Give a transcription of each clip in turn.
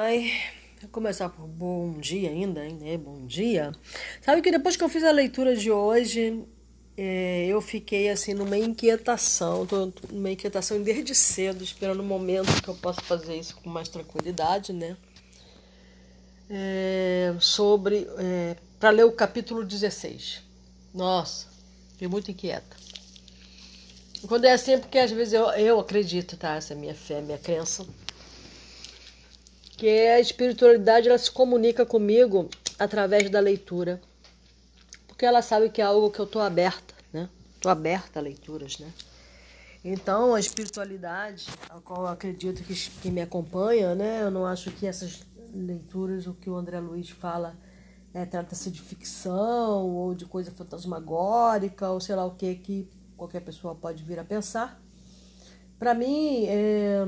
Ai, vou começar por bom dia ainda, hein, né? Bom dia. Sabe que depois que eu fiz a leitura de hoje, é, eu fiquei assim numa inquietação, tô numa inquietação desde cedo, esperando o um momento que eu possa fazer isso com mais tranquilidade, né? É, sobre. É, para ler o capítulo 16. Nossa, fiquei muito inquieta. Quando é assim, é porque às vezes eu, eu acredito, tá? Essa é minha fé, minha crença que a espiritualidade ela se comunica comigo através da leitura. Porque ela sabe que é algo que eu estou aberta, né? Estou aberta a leituras, né? Então, a espiritualidade, a qual eu acredito que, que me acompanha, né? Eu não acho que essas leituras, o que o André Luiz fala, é, trata-se de ficção ou de coisa fantasmagórica ou sei lá o que que qualquer pessoa pode vir a pensar. Para mim, é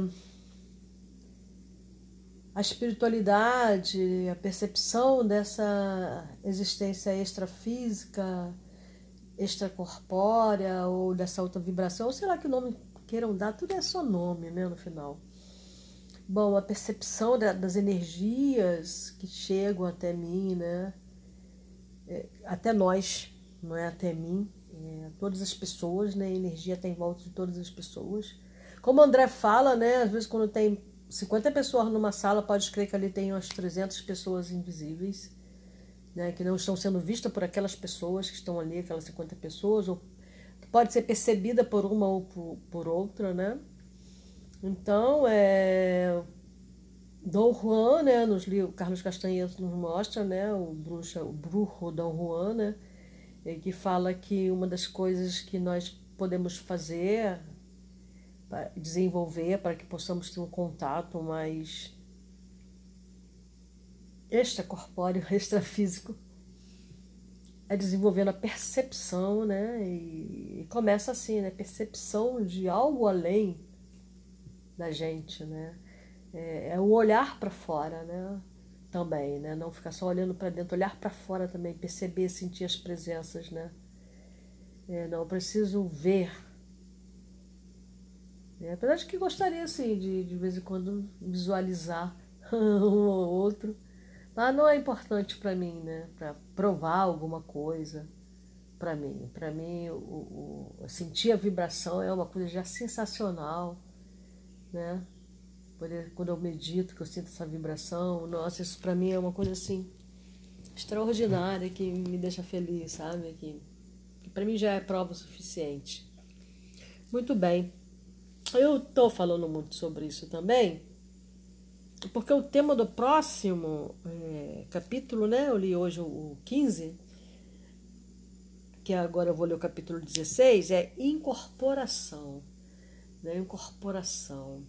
a espiritualidade, a percepção dessa existência extrafísica, extracorpórea ou dessa outra vibração, ou sei lá que nome queiram dar, tudo é só nome, né, no final. Bom, a percepção das energias que chegam até mim, né, é, até nós, não é até mim, é, todas as pessoas, né, a energia está em volta de todas as pessoas. Como o André fala, né, às vezes quando tem 50 pessoas numa sala, pode crer que ali tem umas 300 pessoas invisíveis, né, que não estão sendo vistas por aquelas pessoas que estão ali, aquelas 50 pessoas, ou pode ser percebida por uma ou por, por outra, né? Então, é, Dom Juan, né, nos livros, Carlos Castanheira nos mostra, né, o bruxa, o bruxo Dom Juan, né, que fala que uma das coisas que nós podemos fazer desenvolver para que possamos ter um contato mais extracorpóreo, extrafísico, é desenvolvendo a percepção, né? E, começa assim, né? Percepção de algo além da gente, né? É, é o olhar para fora, né? Também, né? Não ficar só olhando para dentro, olhar para fora também, perceber, sentir as presenças, né? É, não, preciso ver é, apesar de que gostaria, assim, de de vez em quando visualizar um ou outro. Mas não é importante para mim, né? Para provar alguma coisa para mim. Para mim, o, o, sentir a vibração é uma coisa já sensacional, né? Quando eu medito, que eu sinto essa vibração, nossa, isso para mim é uma coisa assim extraordinária que me deixa feliz, sabe? Que, que para mim já é prova suficiente. Muito bem. Eu estou falando muito sobre isso também, porque o tema do próximo é, capítulo, né? Eu li hoje o 15, que agora eu vou ler o capítulo 16, é incorporação. Né? Incorporação.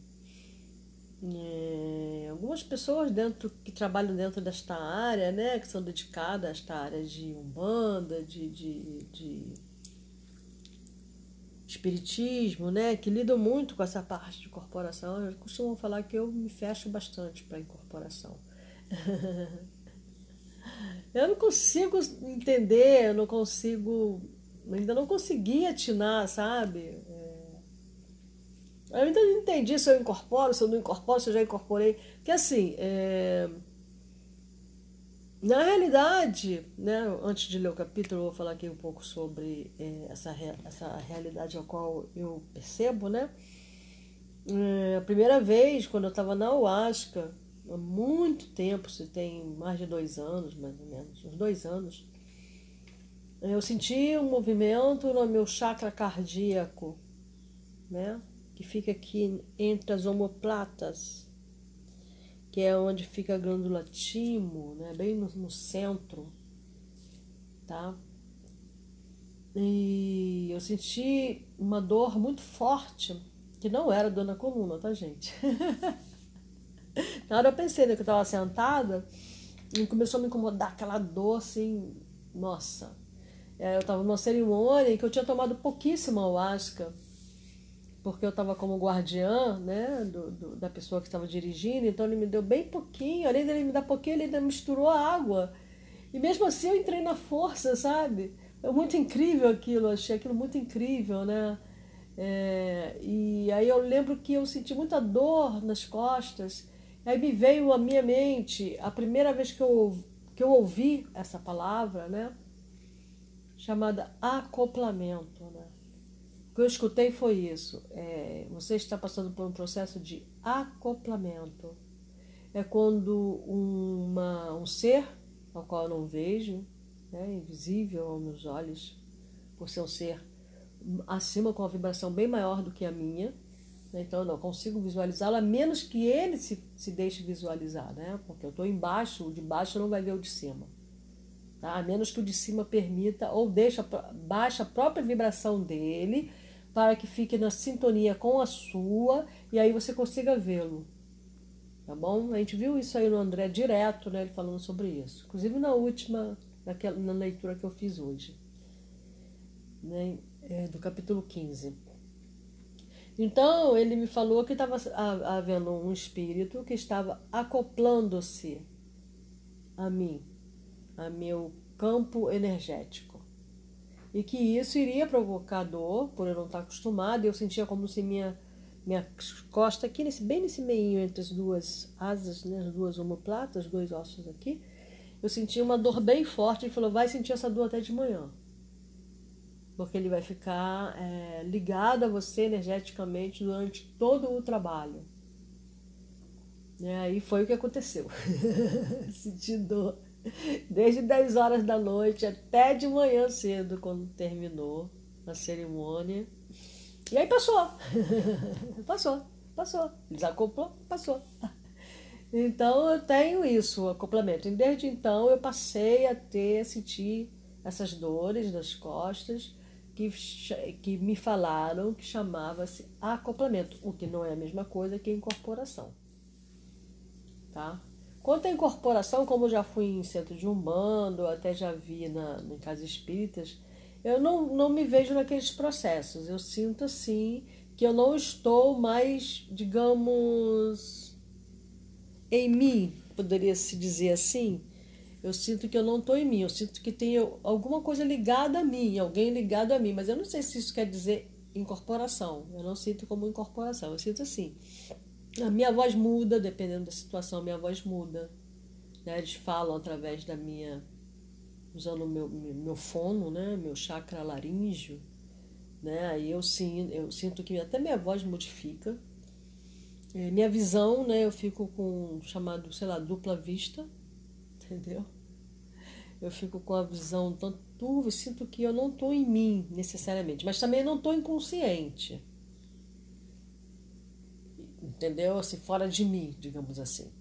É, algumas pessoas dentro que trabalham dentro desta área, né, que são dedicadas a esta área de umbanda, de, de, de espiritismo, né, que lidam muito com essa parte de corporação, eu costumo falar que eu me fecho bastante para incorporação. eu não consigo entender, eu não consigo, ainda não consegui atinar, sabe? É... Eu ainda não entendi se eu incorporo, se eu não incorporo, se eu já incorporei. Porque assim, é... Na realidade, né, antes de ler o capítulo, eu vou falar aqui um pouco sobre é, essa, essa realidade a qual eu percebo, né? É, a primeira vez, quando eu estava na Ayahuasca, há muito tempo, se tem mais de dois anos, mais ou menos, uns dois anos, eu senti um movimento no meu chakra cardíaco, né? Que fica aqui entre as omoplatas que é onde fica a glândula timo, né? bem no, no centro, tá? E eu senti uma dor muito forte, que não era dor na coluna, tá, gente? na hora eu pensei né, que eu estava sentada e começou a me incomodar aquela dor assim, nossa. É, eu estava numa cerimônia em que eu tinha tomado pouquíssima ayahuasca porque eu estava como guardiã né, do, do, da pessoa que estava dirigindo, então ele me deu bem pouquinho, além dele me dar pouquinho, ele ainda misturou a água. E mesmo assim eu entrei na força, sabe? É muito incrível aquilo, achei aquilo muito incrível, né? É, e aí eu lembro que eu senti muita dor nas costas Aí me veio à minha mente a primeira vez que eu, que eu ouvi essa palavra, né? Chamada acoplamento, né? O que eu escutei foi isso. É, você está passando por um processo de acoplamento. É quando uma, um ser, ao qual eu não vejo, né, invisível aos meus olhos, por ser um ser acima com uma vibração bem maior do que a minha, né, então eu não consigo visualizá-lo, a menos que ele se, se deixe visualizar, né? Porque eu estou embaixo, o de baixo não vai ver o de cima. Tá? A menos que o de cima permita ou deixa baixa a própria vibração dele para que fique na sintonia com a sua e aí você consiga vê-lo. Tá bom? A gente viu isso aí no André direto, né? Ele falando sobre isso. Inclusive na última, naquela, na leitura que eu fiz hoje, né? É, do capítulo 15. Então ele me falou que estava havendo um espírito que estava acoplando-se a mim, a meu campo energético e que isso iria provocar dor, por eu não estar acostumada. Eu sentia como se minha minha costa aqui, nesse, bem nesse meio entre as duas asas, né, as duas omoplatas, dois ossos aqui, eu sentia uma dor bem forte. Ele falou, vai sentir essa dor até de manhã. Porque ele vai ficar é, ligado a você energeticamente durante todo o trabalho. E aí foi o que aconteceu. Senti dor desde 10 horas da noite até de manhã cedo, quando terminou a cerimônia. E aí passou. passou, passou. Desacoplou, passou. Então eu tenho isso, o acoplamento. E desde então eu passei a ter, a sentir essas dores nas costas que, que me falaram que chamava-se acoplamento, o que não é a mesma coisa que incorporação. Tá? Quanto à incorporação, como já fui em centro de umbando, até já vi na, em casas espíritas, eu não, não me vejo naqueles processos. Eu sinto assim que eu não estou mais, digamos, em mim, poderia se dizer assim. Eu sinto que eu não estou em mim, eu sinto que tem alguma coisa ligada a mim, alguém ligado a mim, mas eu não sei se isso quer dizer incorporação. Eu não sinto como incorporação, eu sinto assim. A minha voz muda, dependendo da situação, minha voz muda. Né? Eles falam através da minha. usando o meu, meu fono, né? meu chakra laríngeo. Né? Aí eu, sim, eu sinto que até minha voz modifica. É, minha visão, né? eu fico com chamado, sei lá, dupla vista, entendeu? Eu fico com a visão tão turva, sinto que eu não estou em mim necessariamente, mas também não estou inconsciente entendeu? Assim, fora de mim, digamos assim.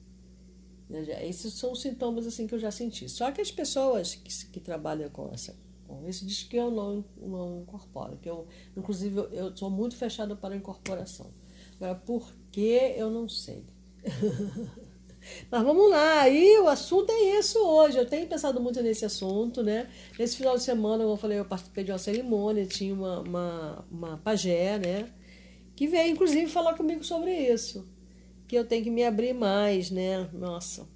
Esses são os sintomas assim que eu já senti. Só que as pessoas que, que trabalham com essa com isso diz que eu não, não incorporo, que eu, inclusive, eu, eu sou muito fechada para a incorporação. Agora, por que eu não sei? Mas vamos lá, aí o assunto é isso hoje. Eu tenho pensado muito nesse assunto, né? Nesse final de semana, como eu falei, eu participei de uma cerimônia, tinha uma, uma, uma pajé, né? Que veio inclusive falar comigo sobre isso, que eu tenho que me abrir mais, né? Nossa,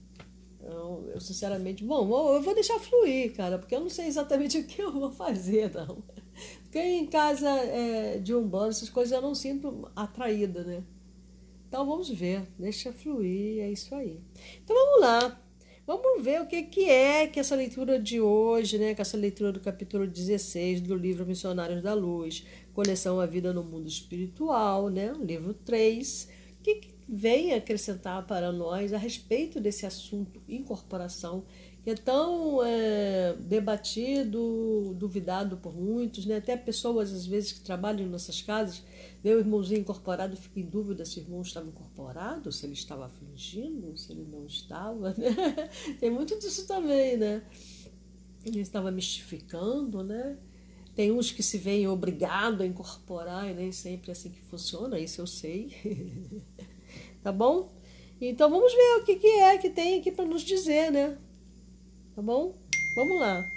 eu, eu sinceramente, bom, eu vou deixar fluir, cara, porque eu não sei exatamente o que eu vou fazer, não. Porque em casa é, de umbanda, essas coisas eu não sinto atraída, né? Então vamos ver, deixa fluir, é isso aí. Então vamos lá. Vamos ver o que, que é que essa leitura de hoje, né, que essa leitura do capítulo 16 do livro Missionários da Luz, coleção A Vida no Mundo Espiritual, né, livro 3, que vem acrescentar para nós a respeito desse assunto incorporação que é tão é, debatido, duvidado por muitos, né? até pessoas às vezes que trabalham nessas casas, vê o irmãozinho incorporado, fica em dúvida se o irmão estava incorporado, se ele estava fingindo, se ele não estava. Né? Tem muito disso também, né? Ele estava mistificando, né? Tem uns que se veem obrigados a incorporar e nem sempre é assim que funciona, isso eu sei. tá bom? Então vamos ver o que, que é que tem aqui para nos dizer, né? Tá bom? Vamos lá.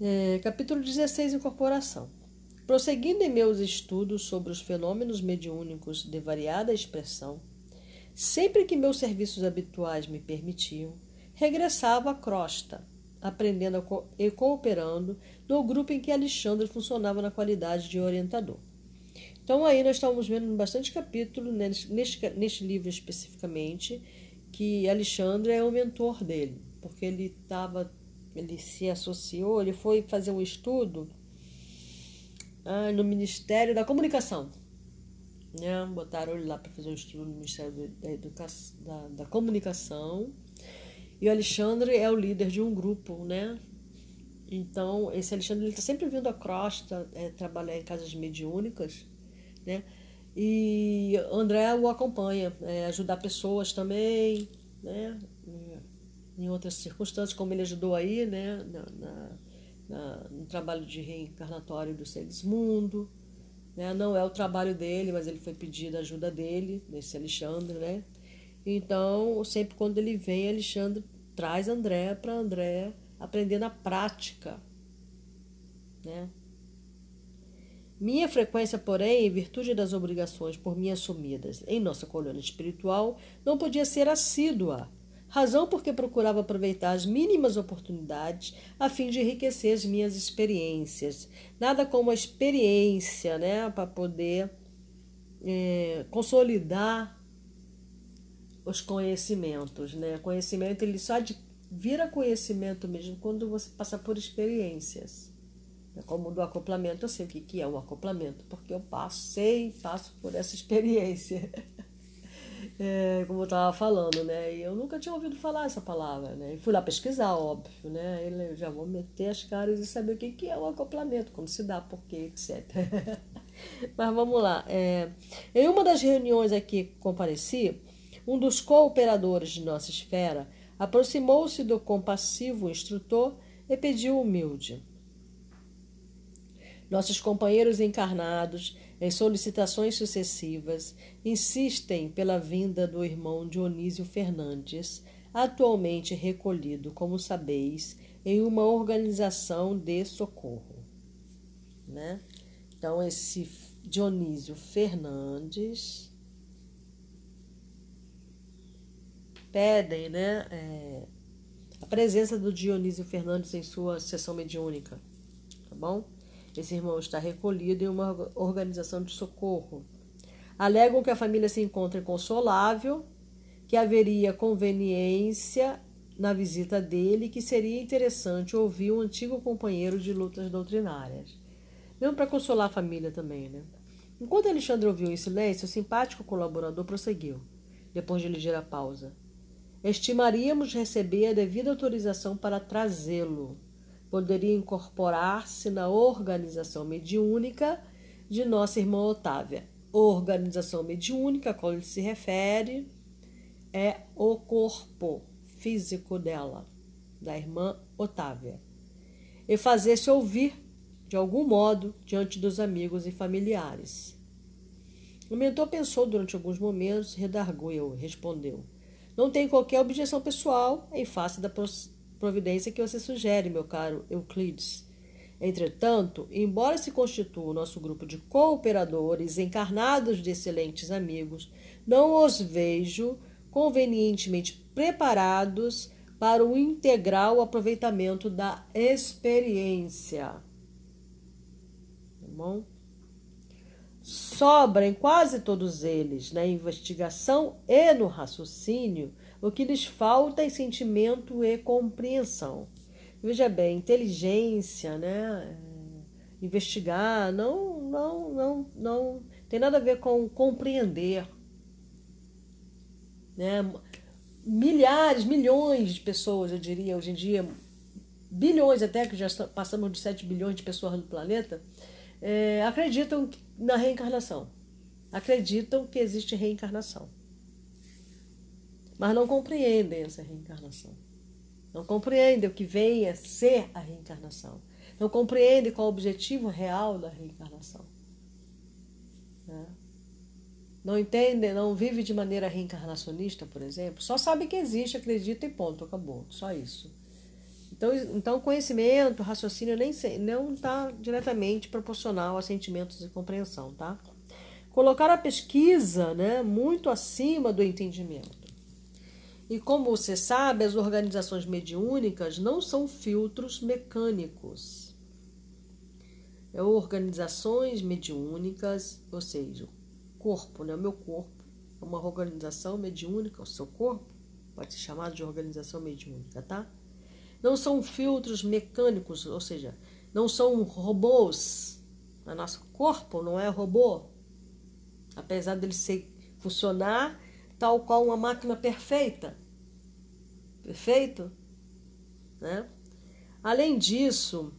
É, capítulo 16 Incorporação. Prosseguindo em meus estudos sobre os fenômenos mediúnicos de variada expressão, sempre que meus serviços habituais me permitiam, regressava à crosta, aprendendo e cooperando no grupo em que Alexandre funcionava na qualidade de orientador. Então aí nós estamos vendo bastante capítulo né, neste, neste livro especificamente que Alexandre é o mentor dele, porque ele estava, ele se associou, ele foi fazer um estudo ah, no Ministério da Comunicação. Né? Botaram ele lá para fazer um estudo no Ministério da, Educação, da, da Comunicação. E o Alexandre é o líder de um grupo, né? Então, esse Alexandre está sempre vindo a Crosta é, trabalhar em casas mediúnicas, né? E André o acompanha, é, ajudar pessoas também, né? Em outras circunstâncias, como ele ajudou aí, né? Na, na, na, no trabalho de reencarnatório do Segismundo. Né? Não é o trabalho dele, mas ele foi pedido a ajuda dele, desse Alexandre, né? Então, sempre quando ele vem, Alexandre traz André para André aprender na prática. Né? Minha frequência, porém, em virtude das obrigações por mim assumidas em nossa colônia espiritual, não podia ser assídua, razão porque procurava aproveitar as mínimas oportunidades a fim de enriquecer as minhas experiências. Nada como a experiência, né, para poder é, consolidar os conhecimentos, né? Conhecimento ele só vira conhecimento mesmo quando você passa por experiências. Como do acoplamento, eu sei o que, que é o acoplamento, porque eu passei, passo por essa experiência. É, como eu estava falando, né? E eu nunca tinha ouvido falar essa palavra, né? E fui lá pesquisar, óbvio, né? Eu já vou meter as caras e saber o que, que é o acoplamento, como se dá, por quê, etc. Mas vamos lá. É, em uma das reuniões aqui que compareci, um dos cooperadores de nossa esfera aproximou-se do compassivo instrutor e pediu humilde. Nossos companheiros encarnados, em solicitações sucessivas, insistem pela vinda do irmão Dionísio Fernandes, atualmente recolhido, como sabeis, em uma organização de socorro. Né? Então, esse Dionísio Fernandes pedem né, é, a presença do Dionísio Fernandes em sua sessão mediúnica. Tá bom? Esse irmão está recolhido em uma organização de socorro. Alegam que a família se encontra inconsolável, que haveria conveniência na visita dele e que seria interessante ouvir um antigo companheiro de lutas doutrinárias. Mesmo para consolar a família também, né? Enquanto Alexandre ouviu em silêncio, o simpático colaborador prosseguiu, depois de ligeira pausa. Estimaríamos receber a devida autorização para trazê-lo. Poderia incorporar-se na organização mediúnica de nossa irmã Otávia. Organização mediúnica a qual se refere é o corpo físico dela, da irmã Otávia, e fazer-se ouvir de algum modo diante dos amigos e familiares. O mentor pensou durante alguns momentos, redarguiu, respondeu: não tenho qualquer objeção pessoal em face da providência que você sugere, meu caro Euclides. Entretanto, embora se constitua o nosso grupo de cooperadores encarnados de excelentes amigos, não os vejo convenientemente preparados para o integral aproveitamento da experiência. Tá bom? Sobra em quase todos eles, na investigação e no raciocínio, o que lhes falta é sentimento e compreensão. Veja bem, inteligência, né? É, investigar, não, não, não, não tem nada a ver com compreender. Né? Milhares, milhões de pessoas, eu diria, hoje em dia, bilhões até, que já passamos de 7 bilhões de pessoas no planeta, é, acreditam na reencarnação. Acreditam que existe reencarnação. Mas não compreendem essa reencarnação. Não compreendem o que vem a ser a reencarnação. Não compreendem qual é o objetivo real da reencarnação. Né? Não entendem, não vive de maneira reencarnacionista, por exemplo. Só sabe que existe, acredita e ponto, acabou. Só isso. Então, então conhecimento, raciocínio nem não está diretamente proporcional a sentimentos e compreensão, tá? Colocar a pesquisa, né, muito acima do entendimento. E como você sabe, as organizações mediúnicas não são filtros mecânicos. é organizações mediúnicas, ou seja, corpo, né? o meu corpo é uma organização mediúnica, o seu corpo pode ser chamado de organização mediúnica, tá? Não são filtros mecânicos, ou seja, não são robôs. O nosso corpo não é robô, apesar dele ser funcionar tal qual uma máquina perfeita. Perfeito? Né? Além disso,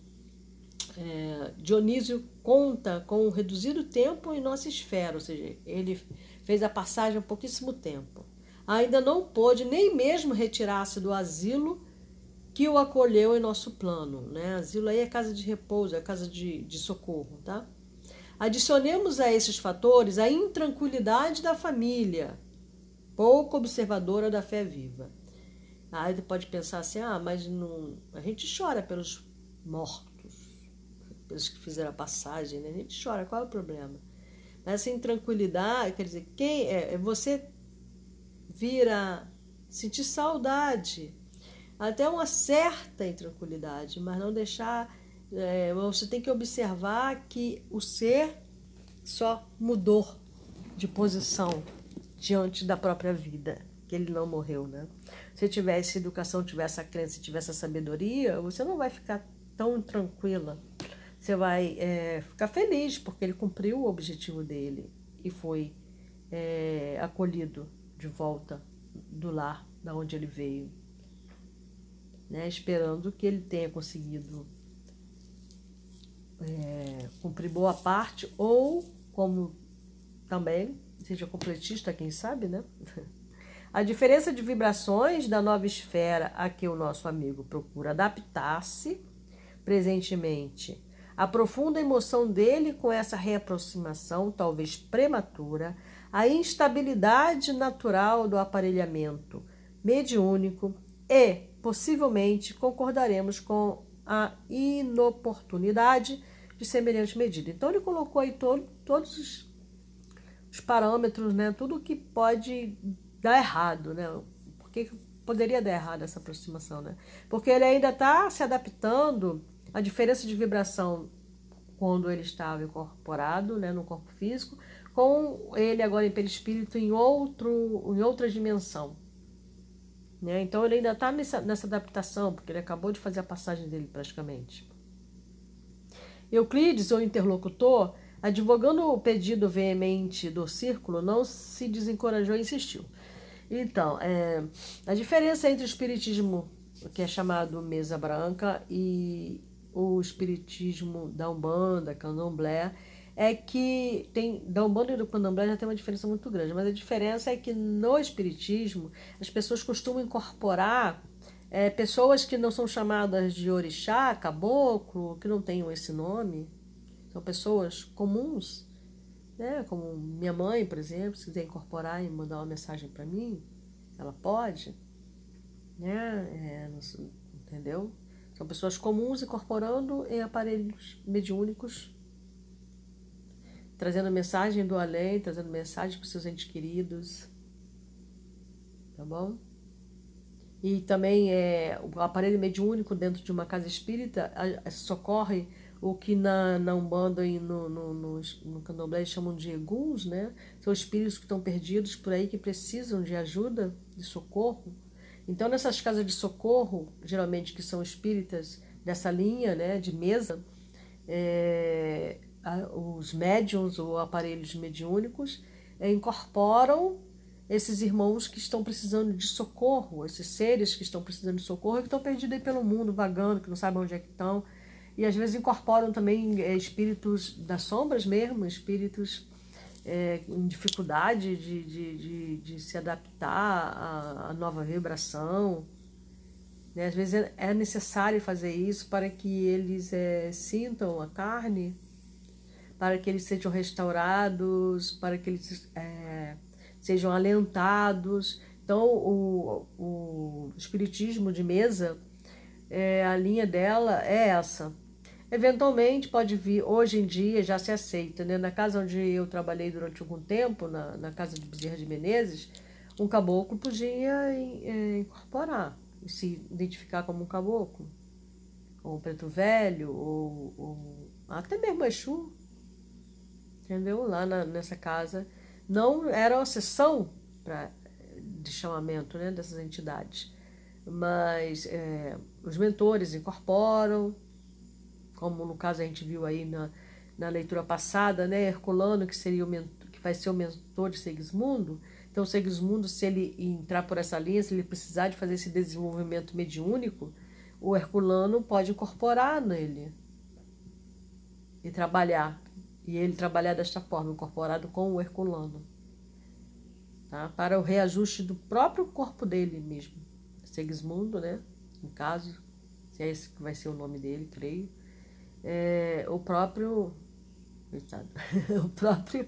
é, Dionísio conta com um reduzido tempo em nossa esfera, ou seja, ele fez a passagem há pouquíssimo tempo. Ainda não pôde nem mesmo retirar-se do asilo que o acolheu em nosso plano. Né? Asilo aí é casa de repouso, é casa de, de socorro. Tá? Adicionemos a esses fatores a intranquilidade da família, pouco observadora da fé viva. Aí você pode pensar assim, ah, mas não... a gente chora pelos mortos, pelos que fizeram a passagem, né? a gente chora, qual é o problema? Essa intranquilidade, quer dizer, quem é, é você vira sentir saudade, até uma certa intranquilidade, mas não deixar. É, você tem que observar que o ser só mudou de posição diante da própria vida, que ele não morreu, né? Se tivesse educação, tivesse a crença, tivesse a sabedoria, você não vai ficar tão tranquila. Você vai é, ficar feliz porque ele cumpriu o objetivo dele e foi é, acolhido de volta do lar da onde ele veio, né? Esperando que ele tenha conseguido é, cumprir boa parte ou como também seja completista, quem sabe, né? A diferença de vibrações da nova esfera a que o nosso amigo procura adaptar-se presentemente. A profunda emoção dele com essa reaproximação, talvez prematura, a instabilidade natural do aparelhamento mediúnico e, possivelmente, concordaremos com a inoportunidade de semelhante medida. Então, ele colocou aí todo, todos os os parâmetros, né? Tudo que pode dar errado, né? Por que poderia dar errado essa aproximação, né? Porque ele ainda está se adaptando à diferença de vibração quando ele estava incorporado, né, no corpo físico, com ele agora em perispírito em outro, em outra dimensão. Né? Então ele ainda está nessa, nessa adaptação, porque ele acabou de fazer a passagem dele praticamente. Euclides, o interlocutor, Advogando o pedido veemente do círculo, não se desencorajou e insistiu. Então, é, a diferença entre o espiritismo, que é chamado mesa branca, e o espiritismo da Umbanda, candomblé, é que tem da Umbanda e do candomblé já tem uma diferença muito grande, mas a diferença é que no espiritismo as pessoas costumam incorporar é, pessoas que não são chamadas de orixá, caboclo, que não tenham esse nome, são pessoas comuns, né? Como minha mãe, por exemplo, se quiser incorporar e mandar uma mensagem para mim, ela pode, né? É, entendeu? São pessoas comuns incorporando em aparelhos mediúnicos, trazendo mensagem do além, trazendo mensagem para seus entes queridos, tá bom? E também é, o aparelho mediúnico dentro de uma casa espírita socorre o que na, na Umbanda e no, no, no, no Candomblé chamam de eguns, né? São espíritos que estão perdidos por aí, que precisam de ajuda, de socorro. Então, nessas casas de socorro, geralmente que são espíritas dessa linha, né, de mesa, é, os médiums ou aparelhos mediúnicos é, incorporam esses irmãos que estão precisando de socorro, esses seres que estão precisando de socorro e que estão perdidos aí pelo mundo, vagando, que não sabem onde é que estão e às vezes incorporam também é, espíritos das sombras mesmo, espíritos é, em dificuldade de, de, de, de, se adaptar à, à nova vibração. Né? Às vezes é, é necessário fazer isso para que eles é, sintam a carne, para que eles sejam restaurados, para que eles é, sejam alentados. Então, o, o espiritismo de mesa, é, a linha dela é essa Eventualmente pode vir, hoje em dia já se aceita, né? Na casa onde eu trabalhei durante algum tempo, na, na casa de Bezerra de Menezes, um caboclo podia é, incorporar se identificar como um caboclo, ou um preto velho, ou, ou até mesmo Exu, entendeu? Lá na, nessa casa. Não era uma sessão pra, de chamamento né, dessas entidades, mas é, os mentores incorporam, como no caso a gente viu aí na, na leitura passada, né, Herculano, que seria o mentor, que vai ser o mentor de Segismundo. Então, Segismundo, se ele entrar por essa linha, se ele precisar de fazer esse desenvolvimento mediúnico, o Herculano pode incorporar nele e trabalhar. E ele trabalhar desta forma, incorporado com o Herculano. Tá? Para o reajuste do próprio corpo dele mesmo. Segismundo, né? No caso, se é esse que vai ser o nome dele, creio. É, o próprio. Coitado. o próprio.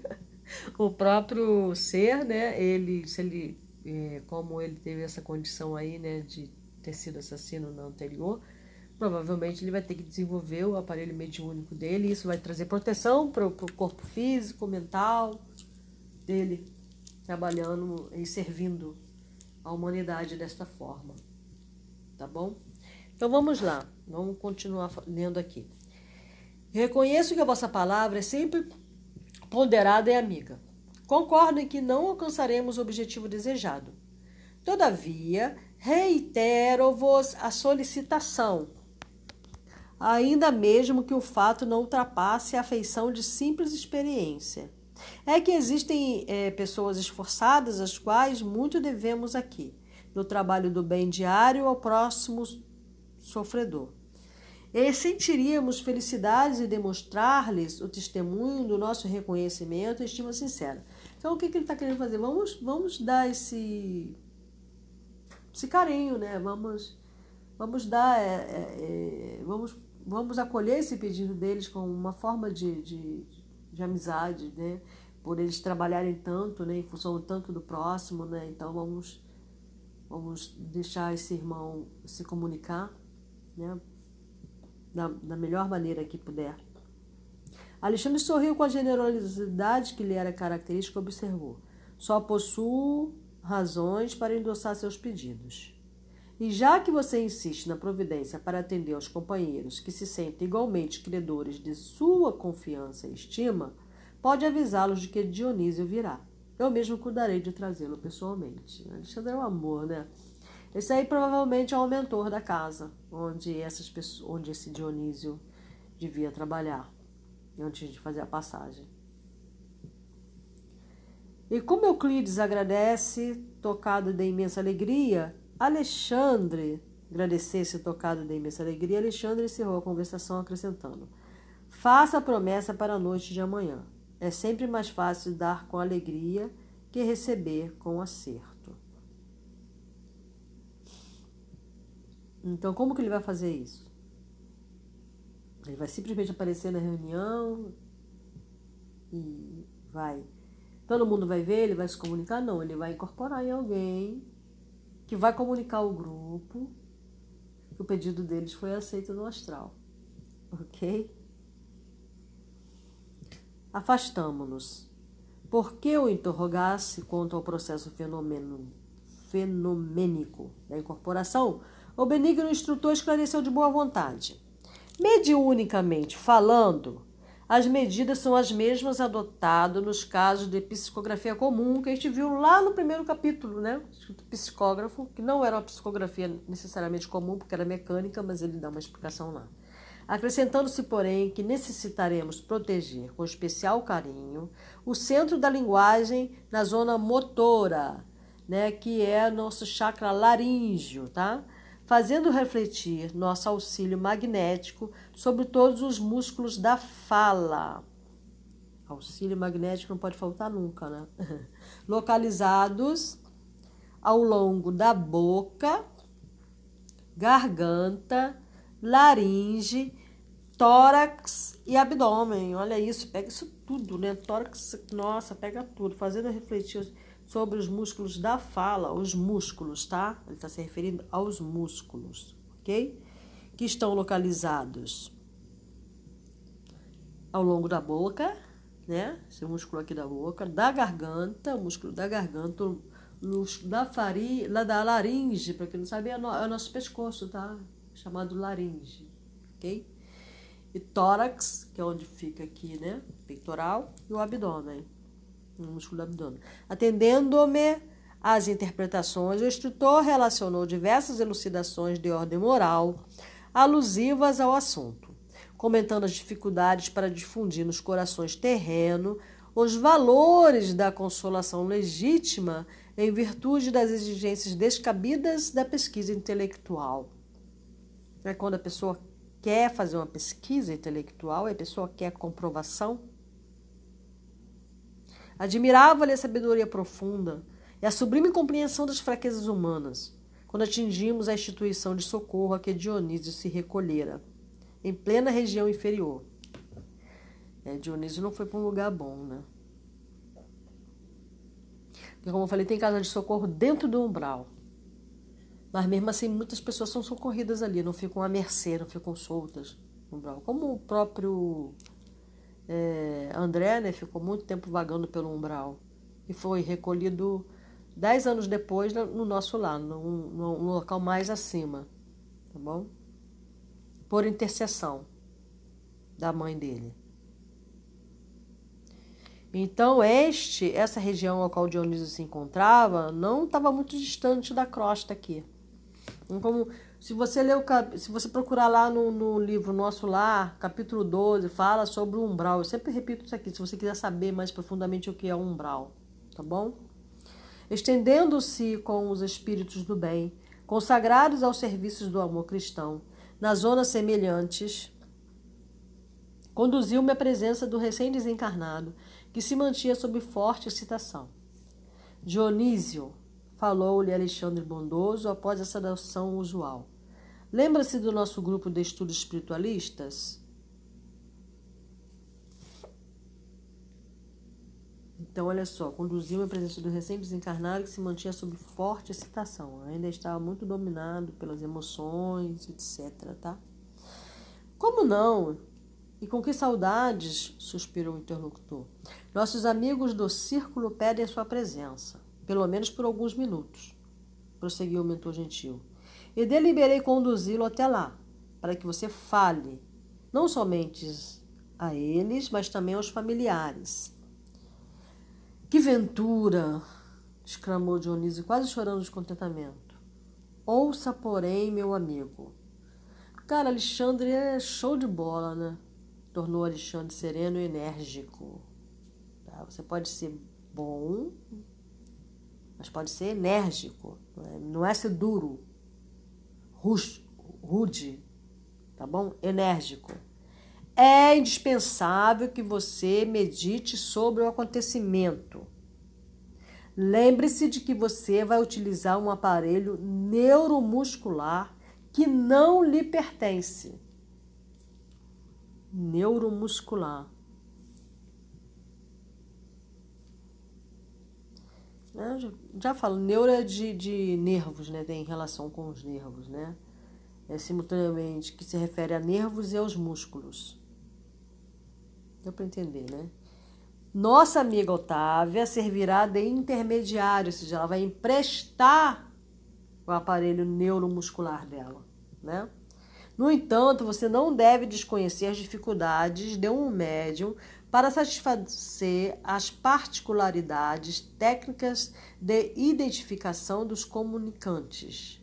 O próprio ser, né? Ele, se ele, é, como ele teve essa condição aí, né, de ter sido assassino no anterior, provavelmente ele vai ter que desenvolver o aparelho mediúnico dele. Isso vai trazer proteção para o corpo físico, mental dele, trabalhando e servindo a humanidade desta forma. Tá bom? Então vamos lá, vamos continuar lendo aqui. Reconheço que a vossa palavra é sempre ponderada e amiga. Concordo em que não alcançaremos o objetivo desejado. Todavia, reitero-vos a solicitação, ainda mesmo que o fato não ultrapasse a afeição de simples experiência. É que existem é, pessoas esforçadas, às quais muito devemos aqui, no trabalho do bem diário ao próximo sofredor. E sentiríamos felicidade de demonstrar-lhes o testemunho do nosso reconhecimento e estima sincera. Então, o que, que ele está querendo fazer? Vamos, vamos dar esse esse carinho, né? Vamos, vamos dar, é, é, é, vamos, vamos acolher esse pedido deles como uma forma de, de, de amizade, né? Por eles trabalharem tanto, né? Em função tanto do próximo, né? Então vamos, vamos deixar esse irmão se comunicar, né? Da, da melhor maneira que puder. Alexandre sorriu com a generosidade que lhe era característica e observou. Só possuo razões para endossar seus pedidos. E já que você insiste na providência para atender aos companheiros que se sentem igualmente credores de sua confiança e estima, pode avisá-los de que Dionísio virá. Eu mesmo cuidarei de trazê-lo pessoalmente. Alexandre é um amor, né? Esse aí provavelmente é o mentor da casa, onde, essas pessoas, onde esse Dionísio devia trabalhar, antes de fazer a passagem. E como Euclides agradece, tocado de imensa alegria, Alexandre agradecesse, tocado de imensa alegria, Alexandre encerrou a conversação acrescentando: Faça a promessa para a noite de amanhã. É sempre mais fácil dar com alegria que receber com acerto. Então, como que ele vai fazer isso? Ele vai simplesmente aparecer na reunião e vai Todo mundo vai ver, ele vai se comunicar? Não, ele vai incorporar em alguém que vai comunicar ao grupo que o pedido deles foi aceito no astral. Ok? Afastamo-nos. Por que o interrogasse quanto ao processo fenomeno, fenomênico da incorporação? O benigno instrutor esclareceu de boa vontade. Mediunicamente falando, as medidas são as mesmas adotadas nos casos de psicografia comum, que a gente viu lá no primeiro capítulo, né? Escrito psicógrafo, que não era uma psicografia necessariamente comum, porque era mecânica, mas ele dá uma explicação lá. Acrescentando-se, porém, que necessitaremos proteger com especial carinho o centro da linguagem na zona motora, né, que é nosso chakra laríngeo, tá? fazendo refletir nosso auxílio magnético sobre todos os músculos da fala. Auxílio magnético não pode faltar nunca, né? Localizados ao longo da boca, garganta, laringe, tórax e abdômen. Olha isso, pega isso tudo, né? Tórax, nossa, pega tudo, fazendo refletir sobre os músculos da fala, os músculos, tá? Ele está se referindo aos músculos, ok? Que estão localizados ao longo da boca, né? Esse músculo aqui da boca, da garganta, o músculo da garganta, o da faringe, da laringe, para quem não sabe, é, no, é o nosso pescoço, tá? Chamado laringe, ok? e tórax, que é onde fica aqui, né? Peitoral, e o abdômen, o músculo do abdômen. Atendendo-me às interpretações, o instrutor relacionou diversas elucidações de ordem moral alusivas ao assunto, comentando as dificuldades para difundir nos corações terreno os valores da consolação legítima em virtude das exigências descabidas da pesquisa intelectual. É quando a pessoa quer fazer uma pesquisa intelectual, a pessoa quer comprovação. Admirava-lhe a sabedoria profunda e a sublime compreensão das fraquezas humanas, quando atingimos a instituição de socorro a que Dionísio se recolhera, em plena região inferior. É, Dionísio não foi para um lugar bom, né? Porque, como eu falei, tem casa de socorro dentro do umbral. Mas mesmo assim, muitas pessoas são socorridas ali, não ficam à mercê, não ficam soltas no umbral. Como o próprio é, André, né, ficou muito tempo vagando pelo umbral e foi recolhido dez anos depois no nosso lar, num, num local mais acima, tá bom? Por intercessão da mãe dele. Então, este, essa região ao qual Dionísio se encontrava, não estava muito distante da crosta aqui. Então, como, se você ler o, se você procurar lá no, no livro Nosso Lar, capítulo 12, fala sobre o umbral. Eu sempre repito isso aqui, se você quiser saber mais profundamente o que é o umbral, tá bom? Estendendo-se com os espíritos do bem, consagrados aos serviços do amor cristão, nas zonas semelhantes, conduziu-me à presença do recém-desencarnado que se mantinha sob forte excitação. Dionísio, falou-lhe Alexandre Bondoso após essa saudação usual. Lembra-se do nosso grupo de estudos espiritualistas? Então, olha só, conduziu a presença do recém-desencarnado que se mantinha sob forte excitação. Ainda estava muito dominado pelas emoções, etc. Tá? Como não? E com que saudades, suspirou o interlocutor. Nossos amigos do círculo pedem sua presença, pelo menos por alguns minutos, prosseguiu o mentor gentil. E deliberei conduzi-lo até lá, para que você fale, não somente a eles, mas também aos familiares. Que ventura! exclamou Dionísio, quase chorando de contentamento. Ouça, porém, meu amigo. Cara, Alexandre é show de bola, né? tornou Alexandre sereno e enérgico. Tá? Você pode ser bom, mas pode ser enérgico. Não é, é ser duro, rude, tá bom? Enérgico. É indispensável que você medite sobre o acontecimento. Lembre-se de que você vai utilizar um aparelho neuromuscular que não lhe pertence neuromuscular. Né? Já, já falo, neuro é de, de nervos, né? Tem relação com os nervos, né? É simultaneamente que se refere a nervos e aos músculos. Deu para entender, né? Nossa amiga Otávia servirá de intermediário, ou seja, ela vai emprestar o aparelho neuromuscular dela, né? No entanto, você não deve desconhecer as dificuldades de um médium para satisfazer as particularidades técnicas de identificação dos comunicantes,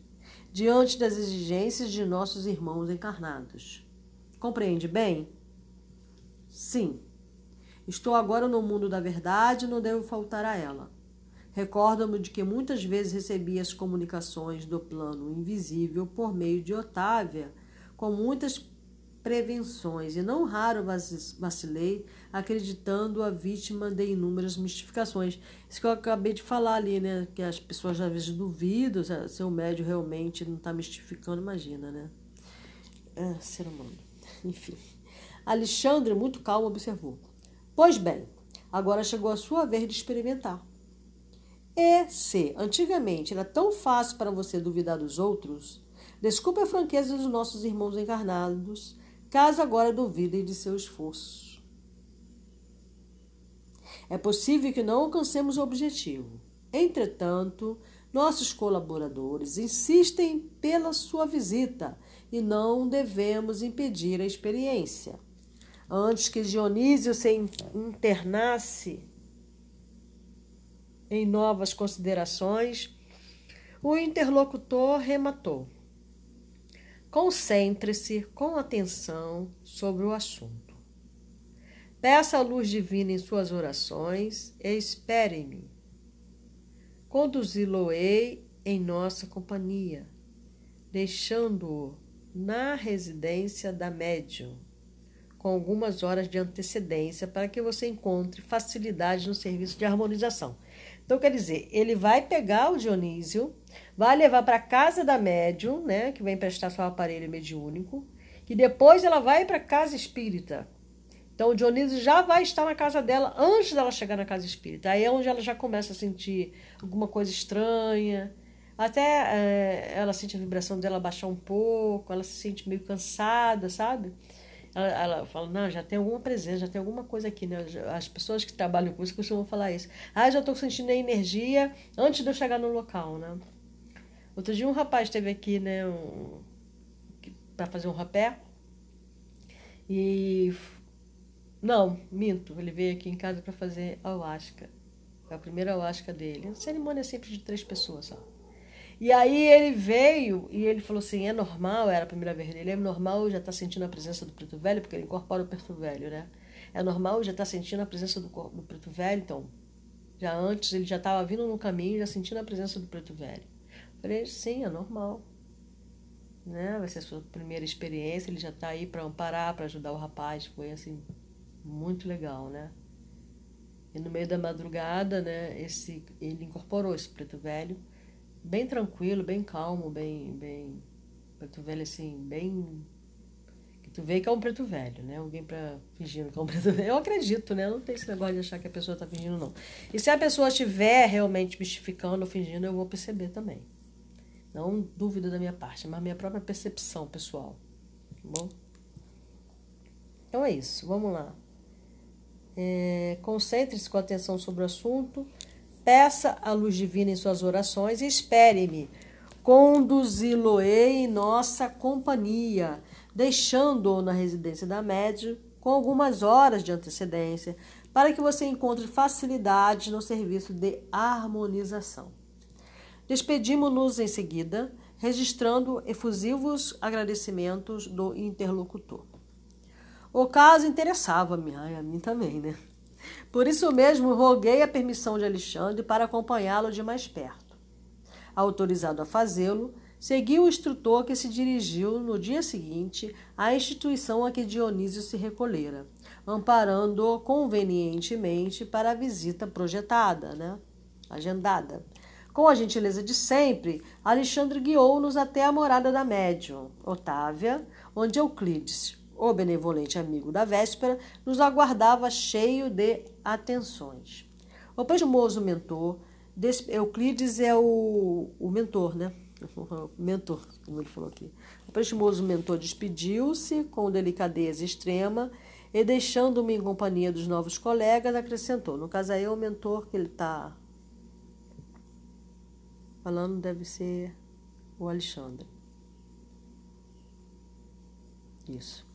diante das exigências de nossos irmãos encarnados. Compreende bem? Sim. Estou agora no mundo da verdade e não devo faltar a ela. Recordo-me de que muitas vezes recebi as comunicações do plano invisível por meio de Otávia com muitas prevenções e não raro vacilei acreditando a vítima de inúmeras mistificações. Isso que eu acabei de falar ali, né? Que as pessoas às vezes duvidam se o médio realmente não está mistificando, imagina, né? É, ser humano. Enfim. Alexandre, muito calmo, observou. Pois bem, agora chegou a sua vez de experimentar. E se antigamente era tão fácil para você duvidar dos outros, Desculpe a franqueza dos nossos irmãos encarnados, caso agora duvidem de seu esforço. É possível que não alcancemos o objetivo. Entretanto, Nossos colaboradores insistem pela sua visita e não devemos impedir a experiência. Antes que Dionísio se internasse em novas considerações, o interlocutor rematou. Concentre-se com atenção sobre o assunto. Peça a luz divina em suas orações e espere-me. Conduzi-lo-ei em nossa companhia, deixando-o na residência da médium, com algumas horas de antecedência para que você encontre facilidade no serviço de harmonização. Então, quer dizer, ele vai pegar o Dionísio, vai levar para casa da médium, né, que vai emprestar seu aparelho mediúnico, e depois ela vai para casa espírita. Então, o Dionísio já vai estar na casa dela antes dela chegar na casa espírita. Aí é onde ela já começa a sentir alguma coisa estranha. Até é, ela sente a vibração dela baixar um pouco, ela se sente meio cansada, sabe? Ela, ela, fala, não, já tem alguma presença, já tem alguma coisa aqui, né? As pessoas que trabalham com isso costumam falar isso. Ah, já estou sentindo a energia antes de eu chegar no local, né? Outro dia um rapaz esteve aqui, né, um, para fazer um rapé. E não, minto, ele veio aqui em casa para fazer ayahuasca. Foi a primeira ayahuasca dele. A cerimônia é sempre de três pessoas só. E aí ele veio e ele falou assim: é normal, era a primeira vez dele, é normal já tá sentindo a presença do preto velho, porque ele incorpora o preto velho, né? É normal já tá sentindo a presença do, do preto velho, então. Já antes ele já estava vindo no caminho, já sentindo a presença do preto velho. Falei: sim, é normal. Né? Vai ser a sua primeira experiência, ele já está aí para amparar, para ajudar o rapaz. Foi assim, muito legal, né? E no meio da madrugada, né, esse, ele incorporou esse preto velho bem tranquilo, bem calmo, bem, bem preto velho assim, bem que tu vê que é um preto velho, né? Alguém para fingindo que é um preto velho. Eu acredito, né? Não tem esse negócio de achar que a pessoa tá fingindo não. E se a pessoa estiver realmente mistificando ou fingindo, eu vou perceber também. Não dúvida da minha parte, mas minha própria percepção pessoal. Tá bom? Então é isso, vamos lá. É, Concentre-se com atenção sobre o assunto. Peça a luz divina em suas orações e espere-me. Conduzi-lo-ei em nossa companhia, deixando-o na residência da médium com algumas horas de antecedência, para que você encontre facilidade no serviço de harmonização. Despedimos-nos em seguida, registrando efusivos agradecimentos do interlocutor. O caso interessava-me, a mim também, né? Por isso mesmo, roguei a permissão de Alexandre para acompanhá-lo de mais perto. Autorizado a fazê-lo, segui o instrutor que se dirigiu no dia seguinte à instituição a que Dionísio se recolhera, amparando-o convenientemente para a visita projetada, né? agendada. Com a gentileza de sempre, Alexandre guiou-nos até a morada da médium, Otávia, onde Euclides, o benevolente amigo da véspera, nos aguardava cheio de atenções. O prestimoso mentor, Euclides é o, o mentor, né? O mentor, como ele falou aqui. O prestimoso mentor despediu-se com delicadeza extrema e, deixando-me em companhia dos novos colegas, acrescentou: No caso aí, é o mentor que ele está falando deve ser o Alexandre. Isso.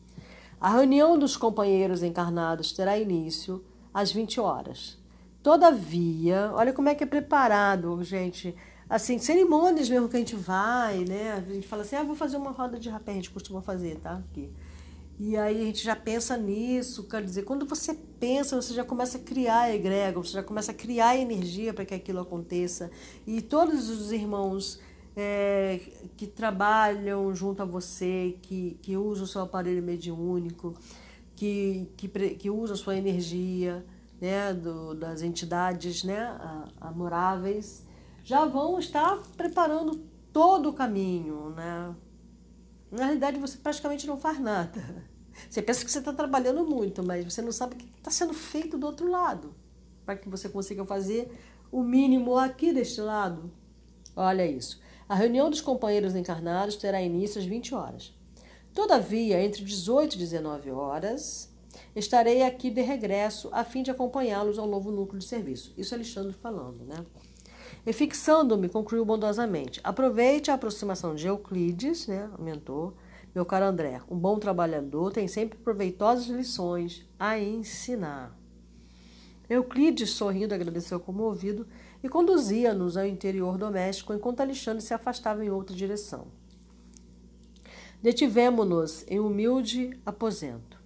A reunião dos companheiros encarnados terá início às 20 horas. Todavia, olha como é que é preparado, gente. Assim, cerimônias mesmo que a gente vai, né? A gente fala assim, ah, vou fazer uma roda de rapé, a gente costuma fazer, tá? Aqui. E aí a gente já pensa nisso, quer dizer, quando você pensa, você já começa a criar egrégor, você já começa a criar energia para que aquilo aconteça. E todos os irmãos é, que trabalham junto a você, que, que usam o seu aparelho mediúnico, que, que, que usam a sua energia, né, do, das entidades né, amoráveis, já vão estar preparando todo o caminho. Né? Na realidade, você praticamente não faz nada. Você pensa que você está trabalhando muito, mas você não sabe o que está sendo feito do outro lado, para que você consiga fazer o mínimo aqui deste lado. Olha isso. A reunião dos companheiros encarnados terá início às 20 horas. Todavia, entre 18 e 19 horas, estarei aqui de regresso a fim de acompanhá-los ao novo núcleo de serviço. Isso é Alexandre falando, né? E fixando-me, concluiu bondosamente: aproveite a aproximação de Euclides, né, mentor, meu caro André. Um bom trabalhador tem sempre proveitosas lições a ensinar. Euclides, sorrindo, agradeceu comovido e conduzia-nos ao interior doméstico enquanto Alexandre se afastava em outra direção. Detivemo-nos em um humilde aposento.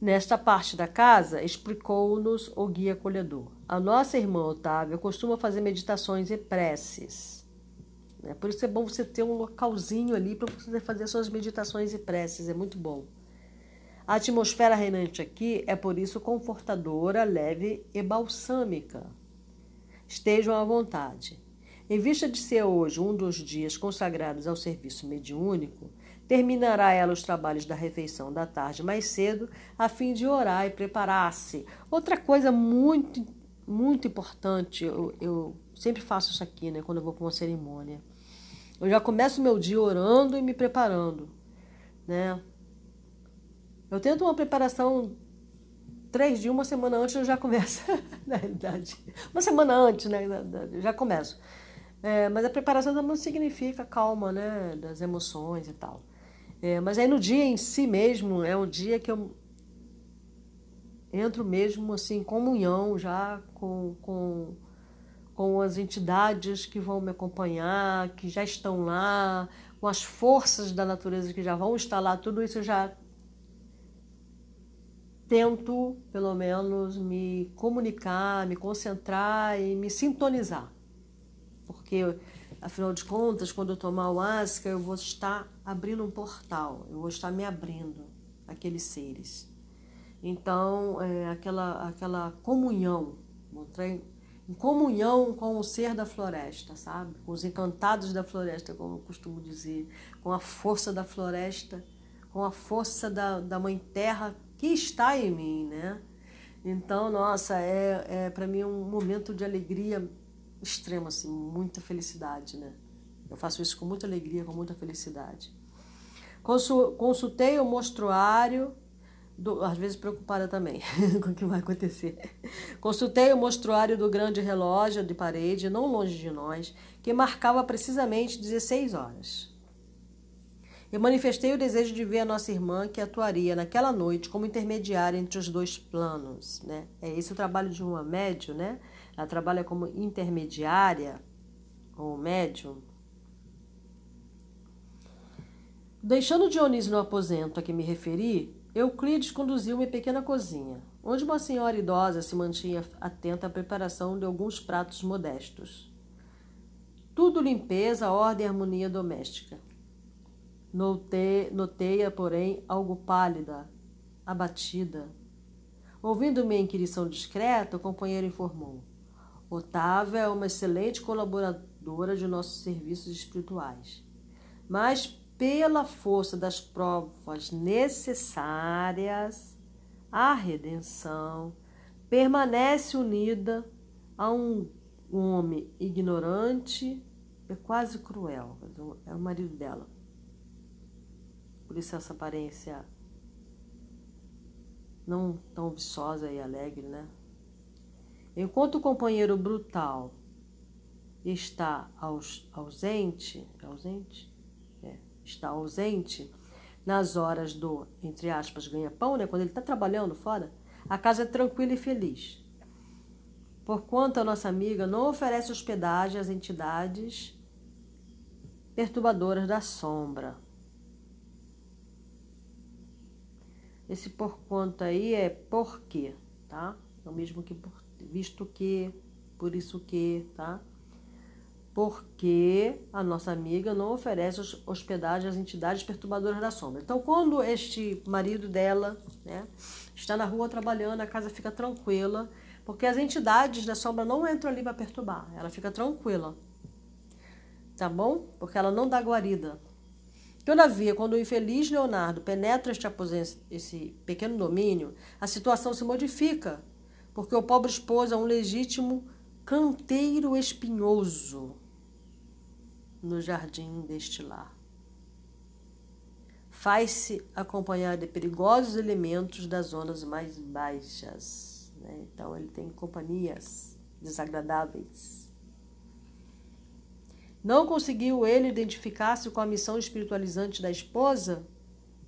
Nesta parte da casa, explicou-nos o guia acolhedor. A nossa irmã Otávia costuma fazer meditações e preces. É por isso é bom você ter um localzinho ali para você fazer suas meditações e preces, é muito bom. A atmosfera reinante aqui é por isso confortadora, leve e balsâmica. Estejam à vontade. Em vista de ser hoje um dos dias consagrados ao serviço mediúnico, terminará ela os trabalhos da refeição da tarde mais cedo, a fim de orar e preparar-se. Outra coisa muito, muito importante, eu, eu sempre faço isso aqui, né, quando eu vou para uma cerimônia. Eu já começo meu dia orando e me preparando, né? Eu tento uma preparação três dias, uma semana antes eu já começo, na realidade. Uma semana antes, né? Já começo. É, mas a preparação também significa calma, né? Das emoções e tal. É, mas aí no dia em si mesmo, é um dia que eu entro mesmo assim em comunhão já com, com, com as entidades que vão me acompanhar, que já estão lá, com as forças da natureza que já vão estar lá, tudo isso eu já tento, pelo menos, me comunicar, me concentrar e me sintonizar porque afinal de contas, quando eu tomar o asca, eu vou estar abrindo um portal, eu vou estar me abrindo aqueles seres. Então, é, aquela, aquela comunhão, em, comunhão com o ser da floresta, sabe? Com os encantados da floresta, como eu costumo dizer, com a força da floresta, com a força da, da Mãe Terra que está em mim, né? Então, nossa, é, é para mim um momento de alegria extremo, assim, muita felicidade, né? Eu faço isso com muita alegria, com muita felicidade. Consultei o mostruário, do, às vezes preocupada também com o que vai acontecer. Consultei o mostruário do grande relógio de parede, não longe de nós, que marcava precisamente 16 horas. Eu manifestei o desejo de ver a nossa irmã que atuaria naquela noite como intermediária entre os dois planos. Né? É esse o trabalho de uma médium, né? Ela trabalha como intermediária ou médium. Deixando Dionísio no aposento a que me referi, Euclides conduziu-me pequena cozinha, onde uma senhora idosa se mantinha atenta à preparação de alguns pratos modestos. Tudo limpeza, ordem e harmonia doméstica. Notei-a, notei porém, algo pálida, abatida. Ouvindo minha inquirição discreta, o companheiro informou. Otávia é uma excelente colaboradora de nossos serviços espirituais, mas pela força das provas necessárias à redenção, permanece unida a um homem ignorante e quase cruel. É o marido dela. Por isso essa aparência não tão viçosa e alegre, né? Enquanto o companheiro brutal está aus, ausente, é ausente, é, está ausente nas horas do, entre aspas, ganha-pão, né? quando ele está trabalhando fora, a casa é tranquila e feliz. Porquanto a nossa amiga não oferece hospedagem às entidades perturbadoras da sombra. Esse porquanto aí é por quê, tá? É o mesmo que por visto que, por isso que, tá? Porque a nossa amiga não oferece hospedagem às entidades perturbadoras da sombra. Então, quando este marido dela né, está na rua trabalhando, a casa fica tranquila, porque as entidades da sombra não entram ali para perturbar, ela fica tranquila. Tá bom? Porque ela não dá guarida. Todavia, quando o infeliz Leonardo penetra este, aposento, esse pequeno domínio, a situação se modifica porque o pobre esposo é um legítimo canteiro espinhoso no jardim deste lar. Faz-se acompanhar de perigosos elementos das zonas mais baixas. Né? Então, ele tem companhias desagradáveis. Não conseguiu ele identificar-se com a missão espiritualizante da esposa?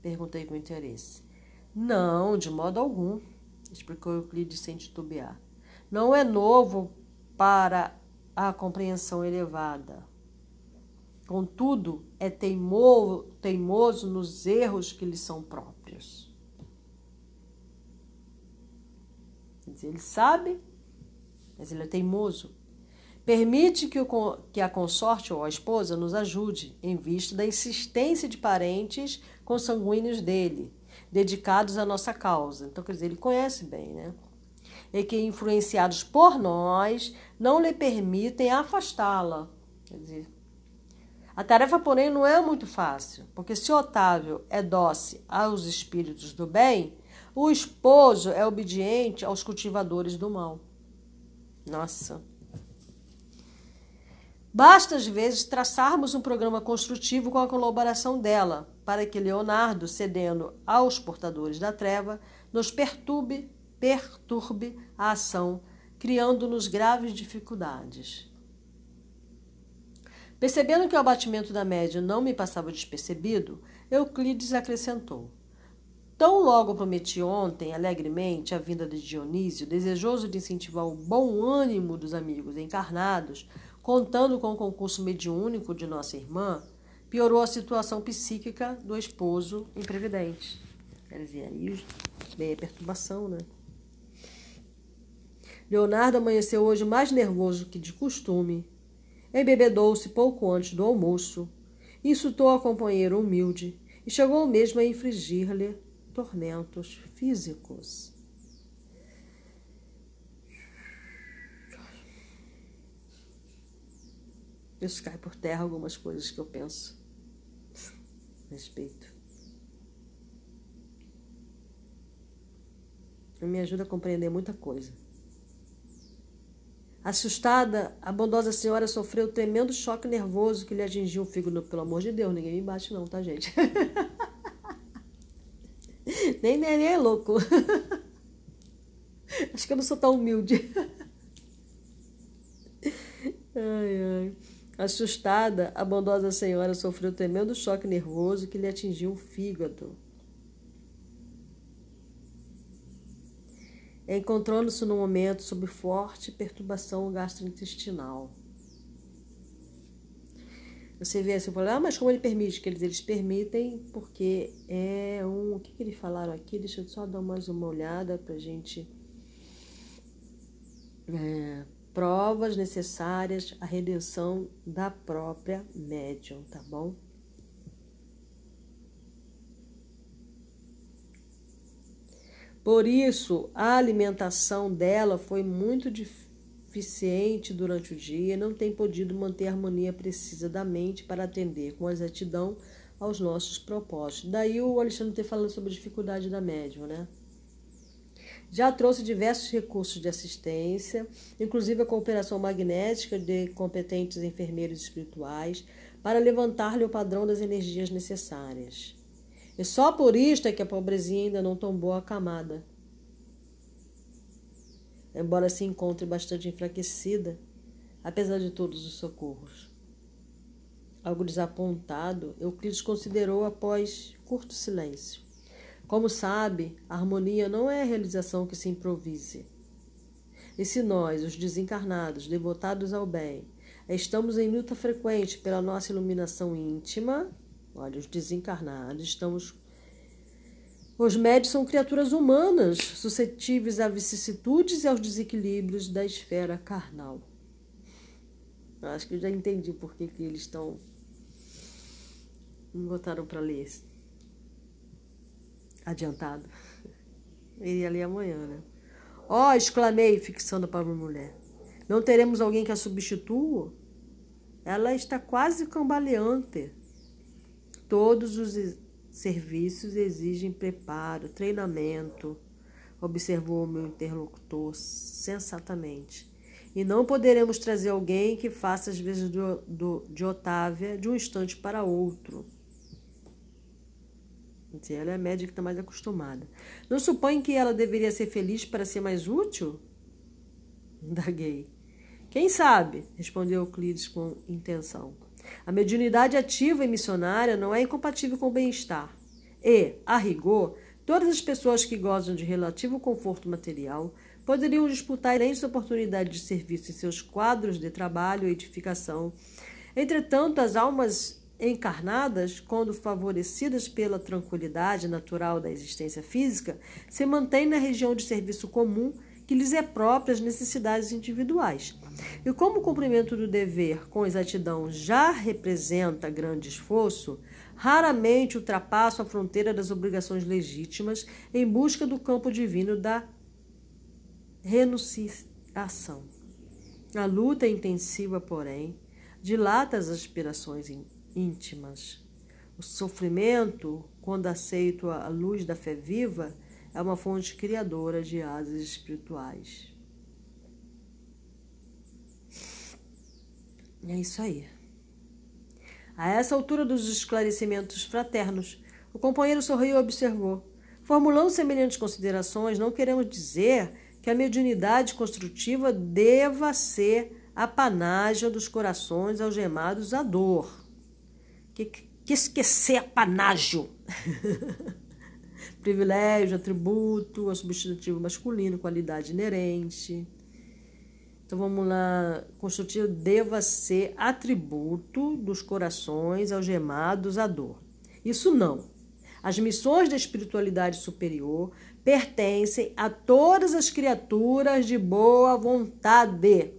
Perguntei com interesse. Não, de modo algum, explicou Euclides sem titubear. Não é novo para a compreensão elevada. Contudo, é teimoso, nos erros que lhe são próprios. Ele sabe, mas ele é teimoso. Permite que, o, que a consorte ou a esposa nos ajude, em vista da insistência de parentes consanguíneos dele, dedicados à nossa causa. Então, quer dizer, ele conhece bem, né? E que, influenciados por nós, não lhe permitem afastá-la. Quer dizer, a tarefa, porém, não é muito fácil, porque se Otávio é dócil aos espíritos do bem, o esposo é obediente aos cultivadores do mal. Nossa. Basta, às vezes, traçarmos um programa construtivo com a colaboração dela, para que Leonardo, cedendo aos portadores da treva, nos perturbe, perturbe a ação, criando-nos graves dificuldades. Percebendo que o abatimento da média não me passava despercebido, Euclides acrescentou: Tão logo prometi ontem, alegremente, a vinda de Dionísio, desejoso de incentivar o bom ânimo dos amigos encarnados, contando com o concurso mediúnico de nossa irmã, piorou a situação psíquica do esposo imprevidente. Quer dizer, aí veio a perturbação, né? Leonardo amanheceu hoje mais nervoso que de costume. Embebedou-se pouco antes do almoço, insultou a companheira humilde e chegou mesmo a infligir-lhe tormentos físicos. Isso cai por terra algumas coisas que eu penso respeito. Me ajuda a compreender muita coisa. Assustada, a bondosa senhora sofreu um tremendo choque nervoso que lhe atingiu o fígado. Pelo amor de Deus, ninguém me bate não, tá, gente? nem neném é louco. Acho que eu não sou tão humilde. ai, ai. Assustada, a bondosa senhora sofreu um tremendo choque nervoso que lhe atingiu o fígado. Encontrando-se no momento sob forte perturbação gastrointestinal. Você vê assim, fala, ah, mas como ele permite? Que eles, eles permitem porque é um. O que, que eles falaram aqui? Deixa eu só dar mais uma olhada para a gente. É, provas necessárias à redenção da própria médium, tá bom? Por isso, a alimentação dela foi muito deficiente durante o dia e não tem podido manter a harmonia precisa da mente para atender com exatidão aos nossos propósitos. Daí o Alexandre ter falando sobre a dificuldade da médium, né? Já trouxe diversos recursos de assistência, inclusive a cooperação magnética de competentes enfermeiros espirituais, para levantar-lhe o padrão das energias necessárias. E só por isto é que a pobrezinha ainda não tombou a camada. Embora se encontre bastante enfraquecida, apesar de todos os socorros. Algo desapontado, Euclides considerou após curto silêncio. Como sabe, a harmonia não é a realização que se improvise. E se nós, os desencarnados, devotados ao bem, estamos em luta frequente pela nossa iluminação íntima, olha, os desencarnados, estamos. Os médios são criaturas humanas, suscetíveis a vicissitudes e aos desequilíbrios da esfera carnal. Acho que eu já entendi por que, que eles estão. Me botaram para ler adiantado. Iria ler amanhã, né? Ó, oh, exclamei, fixando a mulher. Não teremos alguém que a substitua? Ela está quase cambaleante. Todos os serviços exigem preparo, treinamento, observou meu interlocutor sensatamente. E não poderemos trazer alguém que faça as vezes do, do, de Otávia de um instante para outro. Ela é a média que está mais acostumada. Não supõe que ela deveria ser feliz para ser mais útil? Indaguei. Quem sabe? Respondeu Euclides com intenção. A mediunidade ativa e missionária não é incompatível com o bem-estar. E, a rigor, todas as pessoas que gozam de relativo conforto material poderiam disputar excelentes oportunidades de serviço em seus quadros de trabalho e edificação. Entretanto, as almas encarnadas, quando favorecidas pela tranquilidade natural da existência física, se mantêm na região de serviço comum que lhes é própria às necessidades individuais. E como o cumprimento do dever com exatidão já representa grande esforço, raramente ultrapassa a fronteira das obrigações legítimas em busca do campo divino da renunciação. A luta intensiva, porém, dilata as aspirações íntimas. O sofrimento, quando aceito a luz da fé viva, é uma fonte criadora de asas espirituais. É isso aí. A essa altura dos esclarecimentos fraternos, o companheiro sorriu e observou. Formulando semelhantes considerações, não queremos dizer que a mediunidade construtiva deva ser a panágio dos corações algemados à dor. Que, que esquecer panágio? Privilégio, atributo, a substantivo masculino, qualidade inerente. Então vamos lá. Construtivo deva ser atributo dos corações algemados à dor. Isso não. As missões da espiritualidade superior pertencem a todas as criaturas de boa vontade.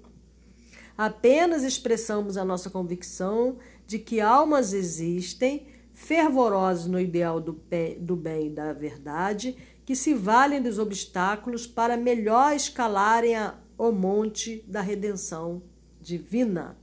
Apenas expressamos a nossa convicção de que almas existem, fervorosas no ideal do do bem e da verdade, que se valem dos obstáculos para melhor escalarem a, o monte da redenção divina.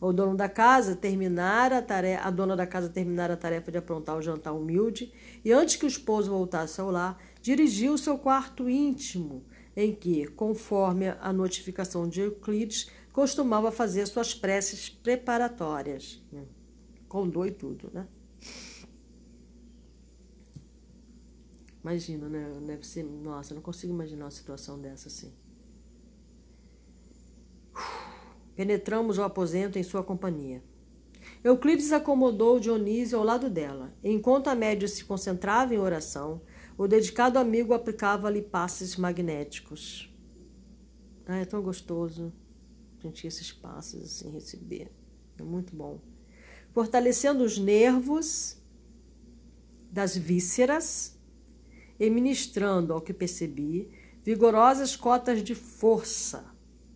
O dono da casa terminar a tarefa, a dona da casa terminar a tarefa de aprontar o jantar humilde e antes que o esposo voltasse ao lar, dirigiu seu quarto íntimo, em que, conforme a notificação de Euclides, costumava fazer suas preces preparatórias, com dor e tudo, né? Imagina, né? Deve ser. Nossa, não consigo imaginar uma situação dessa assim. Penetramos o aposento em sua companhia. Euclides acomodou Dionísio ao lado dela. Enquanto a média se concentrava em oração, o dedicado amigo aplicava-lhe passes magnéticos. Ah, é tão gostoso sentir esses passos assim, receber. É muito bom. Fortalecendo os nervos das vísceras e ministrando, ao que percebi, vigorosas cotas de força,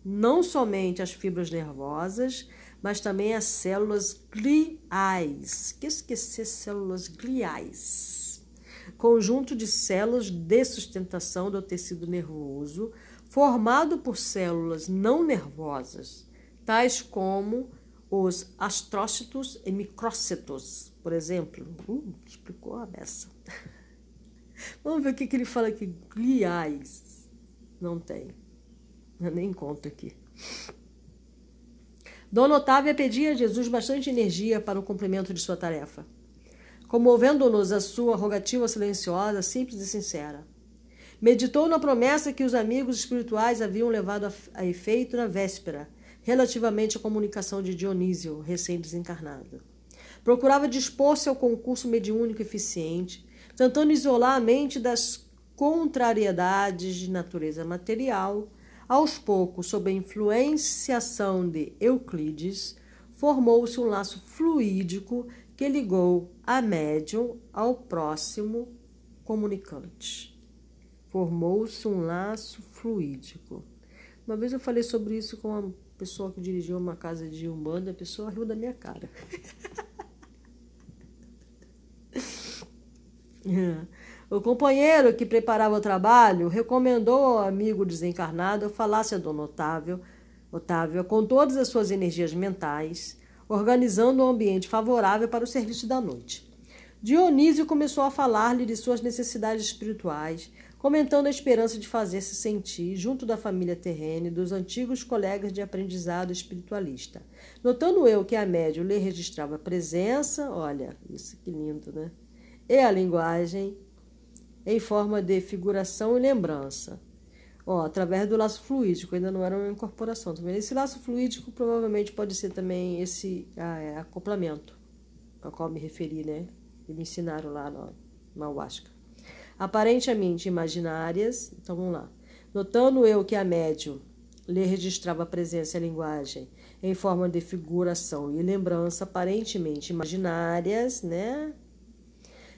não somente às fibras nervosas, mas também às células gliais. Que esquecer células gliais? Conjunto de células de sustentação do tecido nervoso, formado por células não nervosas, tais como os astrócitos e micrócitos, por exemplo. Uh, explicou a beça. Vamos ver o que, que ele fala aqui. Gliais. Não tem. Eu nem conto aqui. Dona Otávia pedia a Jesus bastante energia para o cumprimento de sua tarefa, comovendo-nos a sua rogativa silenciosa, simples e sincera. Meditou na promessa que os amigos espirituais haviam levado a, a efeito na véspera, relativamente à comunicação de Dionísio, recém-desencarnado. Procurava dispor-se ao concurso mediúnico eficiente, tentando isolar a mente das contrariedades de natureza material. Aos poucos, sob a influenciação de Euclides, formou-se um laço fluídico que ligou a médium ao próximo comunicante formou-se um laço fluídico. Uma vez eu falei sobre isso com uma pessoa que dirigiu uma casa de umbanda, a pessoa riu da minha cara. o companheiro que preparava o trabalho recomendou ao amigo desencarnado falasse a Dona Otávio, Otávio com todas as suas energias mentais, organizando um ambiente favorável para o serviço da noite. Dionísio começou a falar-lhe de suas necessidades espirituais, comentando a esperança de fazer-se sentir junto da família terrena e dos antigos colegas de aprendizado espiritualista. Notando eu que a médium lhe registrava presença, olha, isso que lindo, né? E a linguagem em forma de figuração e lembrança. Ó, através do laço fluídico, ainda não era uma incorporação. Tá esse laço fluídico provavelmente pode ser também esse ah, é, acoplamento ao qual me referi, né? E me ensinaram lá no Ayahuasca. Aparentemente imaginárias, então vamos lá. Notando eu que a médium lhe registrava a presença e a linguagem em forma de figuração e lembrança aparentemente imaginárias, né?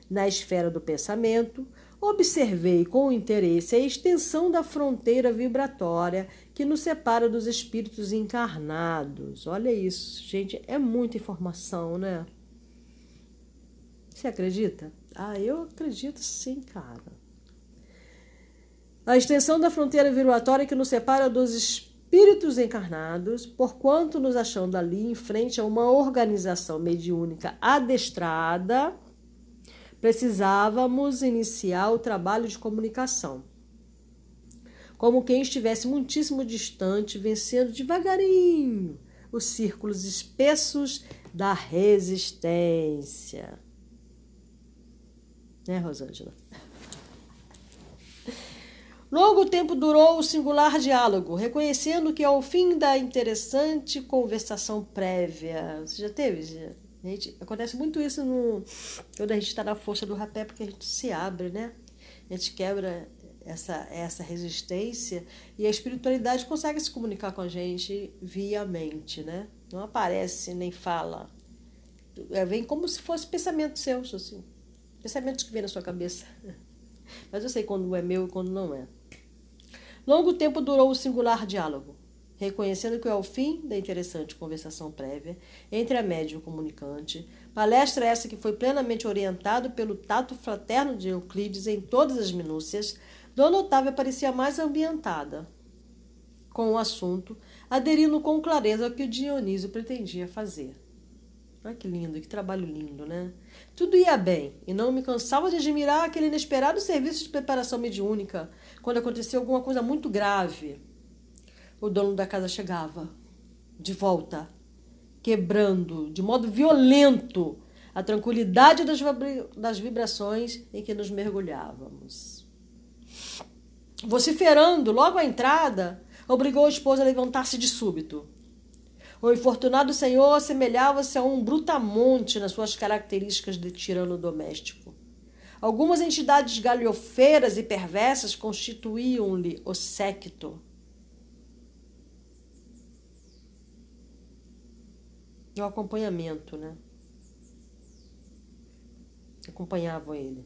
Na esfera do pensamento, observei com interesse a extensão da fronteira vibratória que nos separa dos espíritos encarnados. Olha isso, gente, é muita informação, né? Você acredita? Ah, eu acredito sim, cara. A extensão da fronteira vibratória que nos separa dos espíritos encarnados, porquanto nos achando ali em frente a uma organização mediúnica adestrada, precisávamos iniciar o trabalho de comunicação. Como quem estivesse muitíssimo distante, vencendo devagarinho os círculos espessos da resistência. Né, Rosângela? Longo tempo durou o singular diálogo, reconhecendo que ao fim da interessante conversação prévia. Você já teve? Gente, acontece muito isso no, quando a gente está na força do rapé, porque a gente se abre, né? A gente quebra essa, essa resistência e a espiritualidade consegue se comunicar com a gente via mente, né? Não aparece nem fala. É, vem como se fosse pensamento seu, assim. Pensamentos que vem na sua cabeça. Mas eu sei quando é meu e quando não é. Longo tempo durou o singular diálogo, reconhecendo que é o fim da interessante conversação prévia entre a média e o comunicante, palestra essa que foi plenamente orientado pelo tato fraterno de Euclides em todas as minúcias, Dona Otávia parecia mais ambientada com o assunto, aderindo com clareza ao que o Dionísio pretendia fazer. Olha que lindo, que trabalho lindo, né? Tudo ia bem, e não me cansava de admirar aquele inesperado serviço de preparação mediúnica, quando acontecia alguma coisa muito grave. O dono da casa chegava, de volta, quebrando de modo violento a tranquilidade das, das vibrações em que nos mergulhávamos. Vociferando logo à entrada, obrigou a esposa a levantar-se de súbito. O infortunado senhor assemelhava-se a um brutamonte nas suas características de tirano doméstico. Algumas entidades galhofeiras e perversas constituíam-lhe o séquito. O acompanhamento, né? Acompanhavam ele.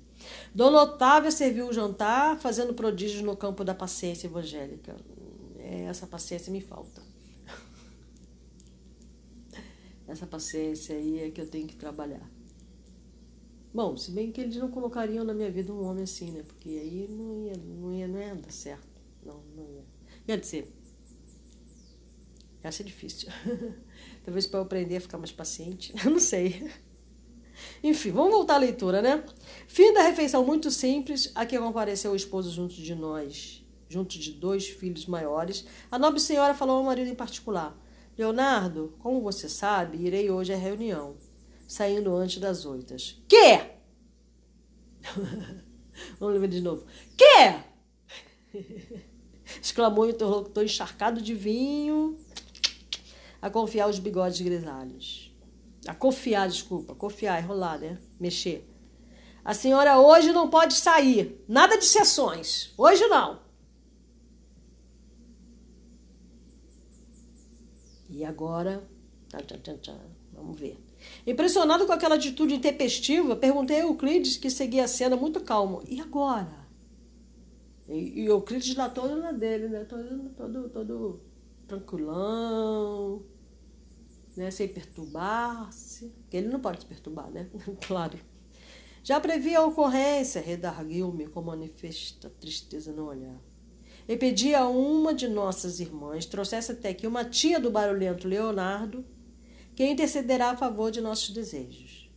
Dona Otávia serviu o jantar, fazendo prodígios no campo da paciência evangélica. É, essa paciência me falta. Essa paciência aí é que eu tenho que trabalhar. Bom, se bem que eles não colocariam na minha vida um homem assim, né? Porque aí não ia, não ia, não ia dar certo. Não, não ia. Quer dizer, ia ser difícil. Talvez para eu aprender a ficar mais paciente. Eu não sei. Enfim, vamos voltar à leitura, né? Fim da refeição muito simples, a que compareceu o esposo junto de nós, junto de dois filhos maiores. A nobre senhora falou ao marido em particular: Leonardo, como você sabe, irei hoje à reunião saindo antes das oitas. Que? Vamos ler de novo. Que? Exclamou o interlocutor encharcado de vinho a confiar os bigodes grisalhos. A confiar, desculpa, confiar, enrolar, né? Mexer. A senhora hoje não pode sair. Nada de sessões. Hoje não. E agora. Vamos ver. Impressionado com aquela atitude intempestiva, perguntei a Euclides, que seguia a cena muito calmo. E agora? E, e Euclides lá todo na dele, né? Todo, todo, todo tranquilão, né? sem perturbar-se. Porque ele não pode se perturbar, né? claro. Já previ a ocorrência, redarguiu-me com manifesta tristeza no olhar. E pedi a uma de nossas irmãs trouxesse até aqui uma tia do barulhento Leonardo que intercederá a favor de nossos desejos.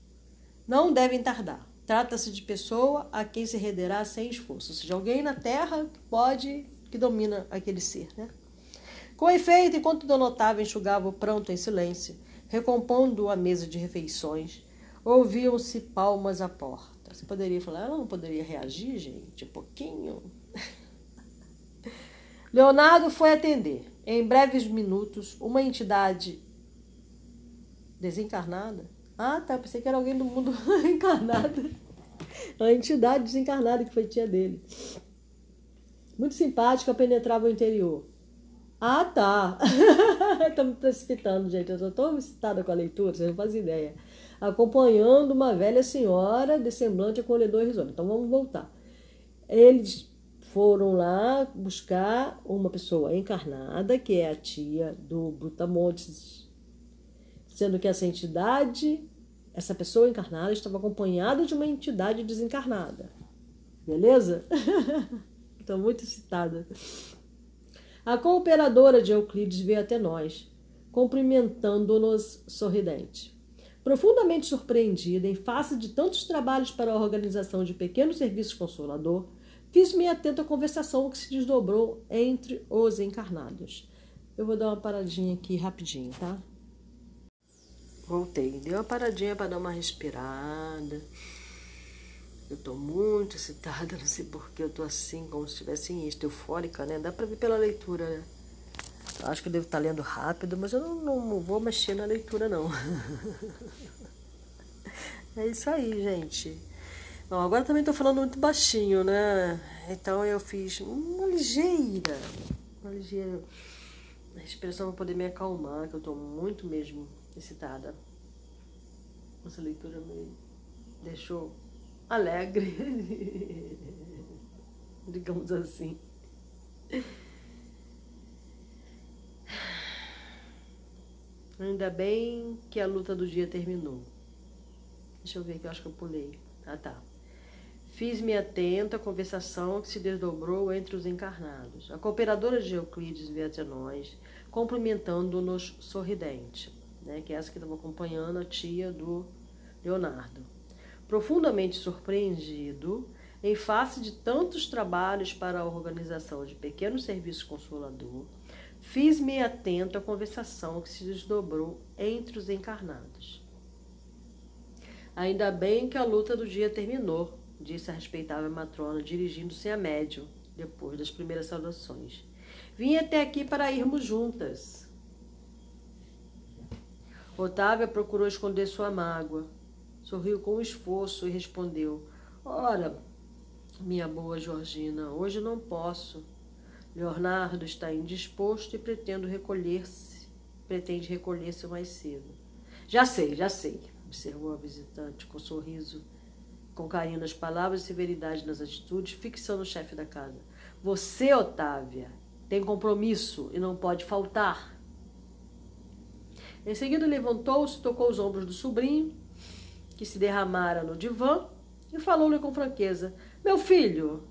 Não devem tardar. Trata-se de pessoa a quem se renderá sem esforço, ou seja, alguém na terra que pode, que domina aquele ser, né? Com efeito, enquanto Dona Otávia enxugava o pranto em silêncio, recompondo a mesa de refeições, ouviam-se palmas à porta. Você poderia falar, ela não poderia reagir, gente, um pouquinho? Leonardo foi atender. Em breves minutos, uma entidade desencarnada. Ah, tá. Pensei que era alguém do mundo encarnado. A entidade desencarnada que foi tia dele. Muito simpática, penetrava o interior. Ah, tá. Estou me precipitando, gente. Eu estou excitada com a leitura, vocês não fazem ideia. Acompanhando uma velha senhora de semblante acolhedor e risonho. Então vamos voltar. Eles foram lá buscar uma pessoa encarnada, que é a tia do Brutamontes, sendo que essa entidade, essa pessoa encarnada, estava acompanhada de uma entidade desencarnada. Beleza? Estou muito excitada. A cooperadora de Euclides veio até nós, cumprimentando-nos sorridente. Profundamente surpreendida em face de tantos trabalhos para a organização de pequeno serviço consolador, Fiz-me atento à conversação que se desdobrou entre os encarnados. Eu vou dar uma paradinha aqui rapidinho, tá? Voltei. Dei uma paradinha para dar uma respirada. Eu tô muito excitada, não sei porquê, eu tô assim, como se estivesse em isto, eufórica, né? Dá pra ver pela leitura, né? Acho que eu devo estar tá lendo rápido, mas eu não, não vou mexer na leitura, não. é isso aí, gente. Bom, agora também estou falando muito baixinho, né? Então eu fiz uma ligeira, uma ligeira respiração para poder me acalmar, que eu estou muito mesmo excitada. Essa leitura me deixou alegre, digamos assim. Ainda bem que a luta do dia terminou. Deixa eu ver que eu acho que eu pulei. Ah, tá. Fiz-me atento à conversação que se desdobrou entre os encarnados. A cooperadora de Euclides veio até nós, cumprimentando-nos sorridente, né, que é essa que estava acompanhando a tia do Leonardo. Profundamente surpreendido, em face de tantos trabalhos para a organização de pequeno serviço consolador, fiz-me atento à conversação que se desdobrou entre os encarnados. Ainda bem que a luta do dia terminou, disse a respeitável matrona, dirigindo-se a médium, depois das primeiras saudações. Vim até aqui para irmos juntas. Otávia procurou esconder sua mágoa. Sorriu com esforço e respondeu: Ora, minha boa Georgina, hoje não posso. Leonardo está indisposto e pretendo recolher-se, pretende recolher-se mais cedo. Já sei, já sei, observou a visitante com sorriso com carinho nas palavras e severidade nas atitudes, fixando o chefe da casa. Você, Otávia, tem compromisso e não pode faltar. Em seguida, levantou-se, tocou os ombros do sobrinho, que se derramara no divã, e falou-lhe com franqueza: Meu filho,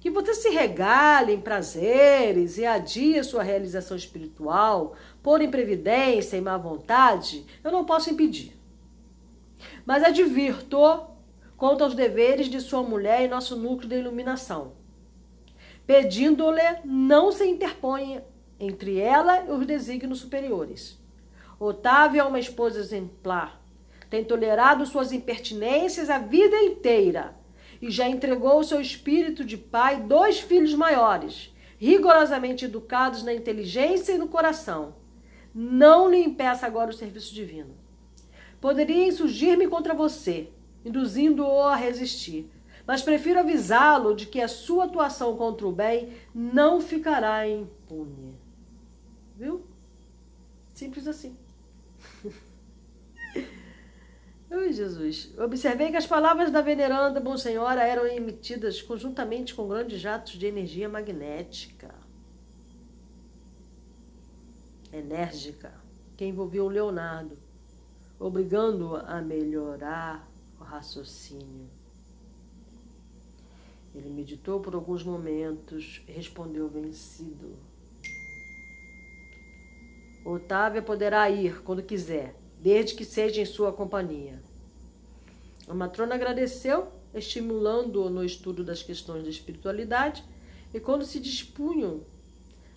que você se regale em prazeres e adie sua realização espiritual, por imprevidência e má vontade, eu não posso impedir. Mas advirto quanto aos deveres de sua mulher em nosso núcleo de iluminação, pedindo-lhe não se interponha entre ela e os desígnios superiores. Otávio é uma esposa exemplar, tem tolerado suas impertinências a vida inteira e já entregou seu espírito de pai dois filhos maiores, rigorosamente educados na inteligência e no coração. Não lhe impeça agora o serviço divino. Poderia insurgir-me contra você, induzindo-o a resistir. Mas prefiro avisá-lo de que a sua atuação contra o bem não ficará impune. Viu? Simples assim. Ai, Jesus. Observei que as palavras da veneranda Bom Senhora eram emitidas conjuntamente com grandes jatos de energia magnética. Enérgica, que envolveu o Leonardo, obrigando-o a melhorar raciocínio. Ele meditou por alguns momentos respondeu vencido. Otávia poderá ir quando quiser, desde que seja em sua companhia. A matrona agradeceu, estimulando-o no estudo das questões da espiritualidade, e quando se dispunham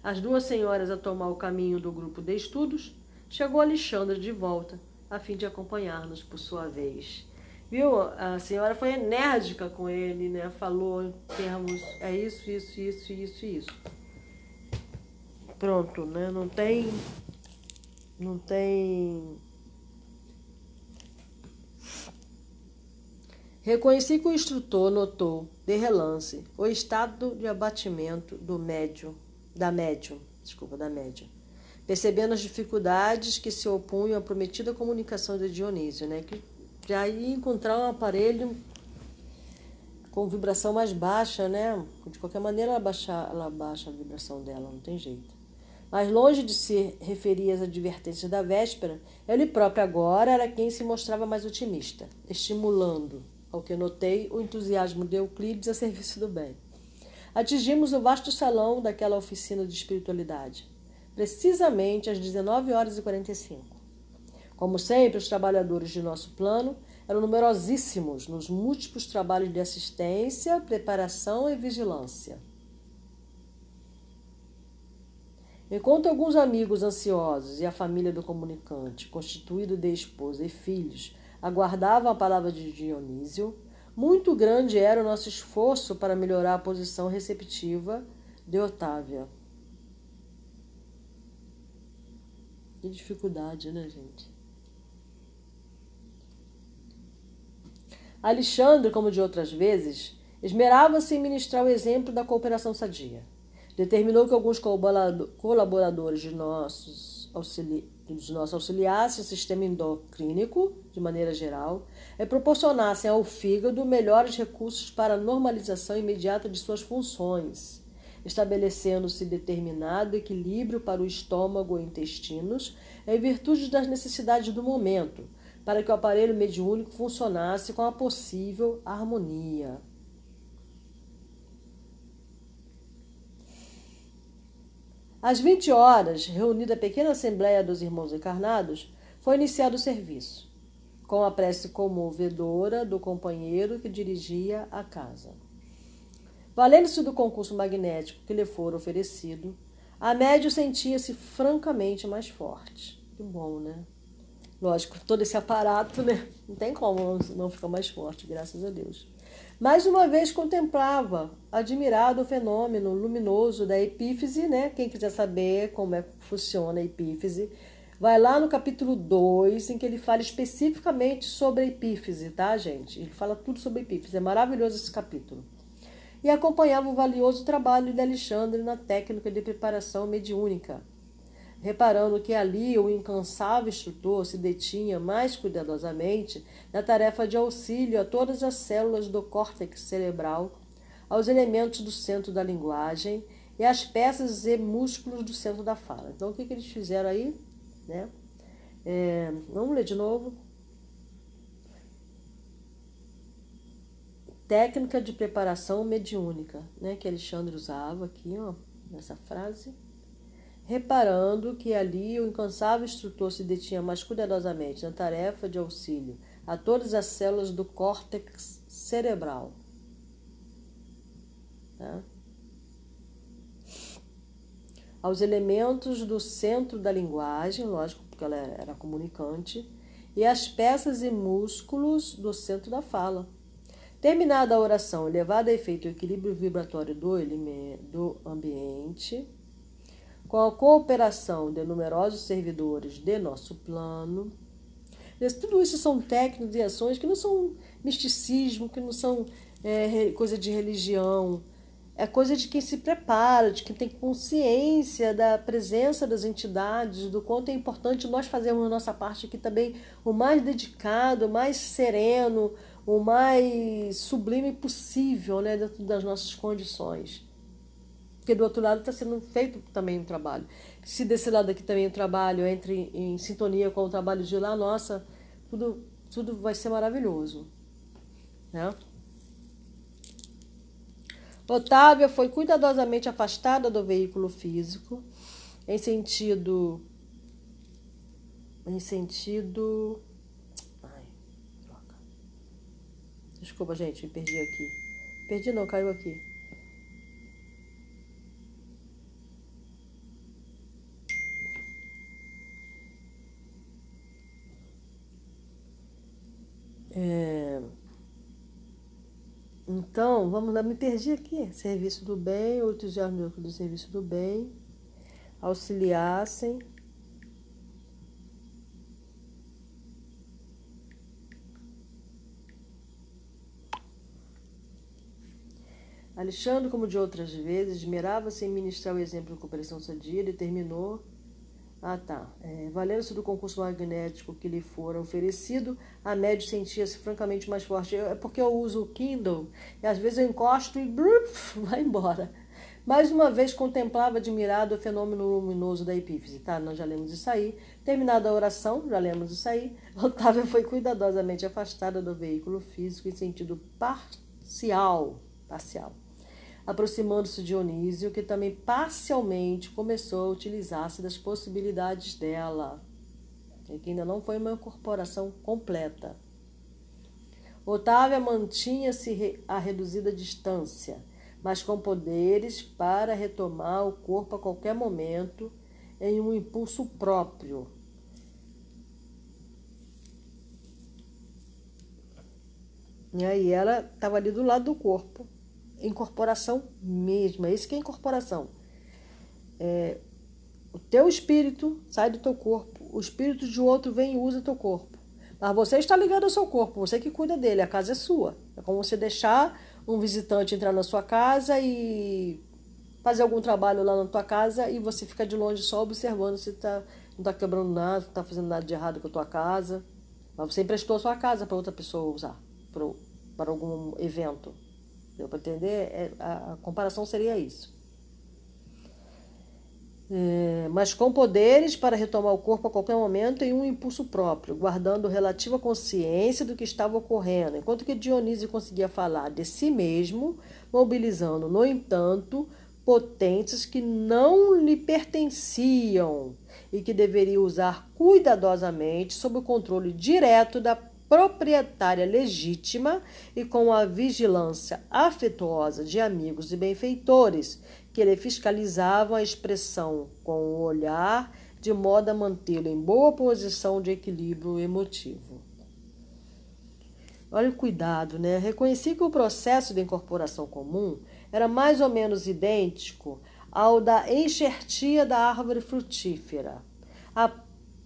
as duas senhoras a tomar o caminho do grupo de estudos, chegou Alexandre de volta, a fim de acompanhar-nos por sua vez. Viu? A senhora foi enérgica com ele, né? Falou em termos, é isso, isso, isso, isso, isso. pronto, né? Não tem. Não tem. Reconheci que o instrutor notou, de relance, o estado de abatimento do médium, da médium, desculpa, da médium, percebendo as dificuldades que se opunham à prometida comunicação de Dionísio, né? Que já ia encontrar um aparelho com vibração mais baixa, né? De qualquer maneira, ela baixa, ela baixa a vibração dela, não tem jeito. Mas longe de se referir às advertências da véspera, ele próprio agora era quem se mostrava mais otimista, estimulando, ao que notei, o entusiasmo de Euclides a serviço do bem. Atingimos o vasto salão daquela oficina de espiritualidade, precisamente às 19 horas e 45. Como sempre, os trabalhadores de nosso plano eram numerosíssimos nos múltiplos trabalhos de assistência, preparação e vigilância. Enquanto alguns amigos ansiosos e a família do comunicante, constituído de esposa e filhos, aguardavam a palavra de Dionísio, muito grande era o nosso esforço para melhorar a posição receptiva de Otávia. Que dificuldade, né, gente? Alexandre, como de outras vezes, esmerava-se em ministrar o exemplo da cooperação sadia. Determinou que alguns colaboradores de nossos, auxili de nossos auxiliassem o sistema endocrínico, de maneira geral, e proporcionassem ao fígado melhores recursos para a normalização imediata de suas funções, estabelecendo-se determinado equilíbrio para o estômago e intestinos, em virtude das necessidades do momento, para que o aparelho mediúnico funcionasse com a possível harmonia. Às 20 horas, reunida a pequena assembleia dos irmãos encarnados, foi iniciado o serviço, com a prece comovedora do companheiro que dirigia a casa. Valendo-se do concurso magnético que lhe fora oferecido, a médio sentia-se francamente mais forte. Que bom, né? Lógico, todo esse aparato, né? Não tem como não ficar mais forte, graças a Deus. Mais uma vez contemplava, admirado o fenômeno luminoso da epífise, né? Quem quiser saber como é que funciona a epífise, vai lá no capítulo 2, em que ele fala especificamente sobre a epífise, tá, gente? Ele fala tudo sobre a epífise. É maravilhoso esse capítulo. E acompanhava o valioso trabalho de Alexandre na técnica de preparação mediúnica reparando que ali o incansável instrutor se detinha mais cuidadosamente na tarefa de auxílio a todas as células do córtex cerebral, aos elementos do centro da linguagem e às peças e músculos do centro da fala. Então, o que, que eles fizeram aí? Né? É, vamos ler de novo. Técnica de preparação mediúnica, né, que Alexandre usava aqui, ó, nessa frase reparando que ali o incansável instrutor se detinha mais cuidadosamente na tarefa de auxílio a todas as células do córtex cerebral. Né? Aos elementos do centro da linguagem, lógico, porque ela era comunicante, e às peças e músculos do centro da fala. Terminada a oração levada a efeito o equilíbrio vibratório do, do ambiente, com a cooperação de numerosos servidores de nosso plano. Tudo isso são técnicas e ações que não são misticismo, que não são é, coisa de religião, é coisa de quem se prepara, de quem tem consciência da presença das entidades, do quanto é importante nós fazermos a nossa parte aqui também o mais dedicado, o mais sereno, o mais sublime possível, né, dentro das nossas condições porque do outro lado está sendo feito também um trabalho. Se desse lado aqui também o trabalho entre em sintonia com o trabalho de lá, nossa, tudo, tudo vai ser maravilhoso. Né? Otávia foi cuidadosamente afastada do veículo físico em sentido em sentido ai, troca. Desculpa, gente, me perdi aqui. Perdi não, caiu aqui. É... Então, vamos lá, me perdi aqui. Serviço do bem, outros já do serviço do bem. auxiliassem Alexandre, como de outras vezes, admirava-se em ministrar o exemplo de cooperação sadia e terminou. Ah, tá. É, Valendo-se do concurso magnético que lhe fora oferecido, a médio sentia-se francamente mais forte. É porque eu uso o Kindle e às vezes eu encosto e bruf, vai embora. Mais uma vez contemplava admirado o fenômeno luminoso da epífise. Tá, nós já lemos isso aí. Terminada a oração, já lemos isso aí. Otávia foi cuidadosamente afastada do veículo físico em sentido parcial. Parcial aproximando-se de Dionísio, que também parcialmente começou a utilizar-se das possibilidades dela, que ainda não foi uma incorporação completa. Otávia mantinha-se a reduzida distância, mas com poderes para retomar o corpo a qualquer momento em um impulso próprio. E aí ela estava ali do lado do corpo, incorporação mesma. Isso que é incorporação. É, o teu espírito sai do teu corpo, o espírito de outro vem e usa teu corpo. Mas você está ligado ao seu corpo, você que cuida dele, a casa é sua. É como você deixar um visitante entrar na sua casa e fazer algum trabalho lá na tua casa e você fica de longe só observando se tá, não está quebrando nada, não está fazendo nada de errado com a tua casa. Mas você emprestou a sua casa para outra pessoa usar, para algum evento. Deu para entender? É, a, a, comparação seria isso. É, mas com poderes para retomar o corpo a qualquer momento em um impulso próprio, guardando relativa consciência do que estava ocorrendo, enquanto que Dionísio conseguia falar de si mesmo, mobilizando, no entanto, potências que não lhe pertenciam e que deveria usar cuidadosamente sob o controle direto da proprietária legítima e com a vigilância afetuosa de amigos e benfeitores, que lhe fiscalizavam a expressão com o olhar, de modo a mantê-lo em boa posição de equilíbrio emotivo. Olha o cuidado, né? Reconheci que o processo de incorporação comum era mais ou menos idêntico ao da enxertia da árvore frutífera. A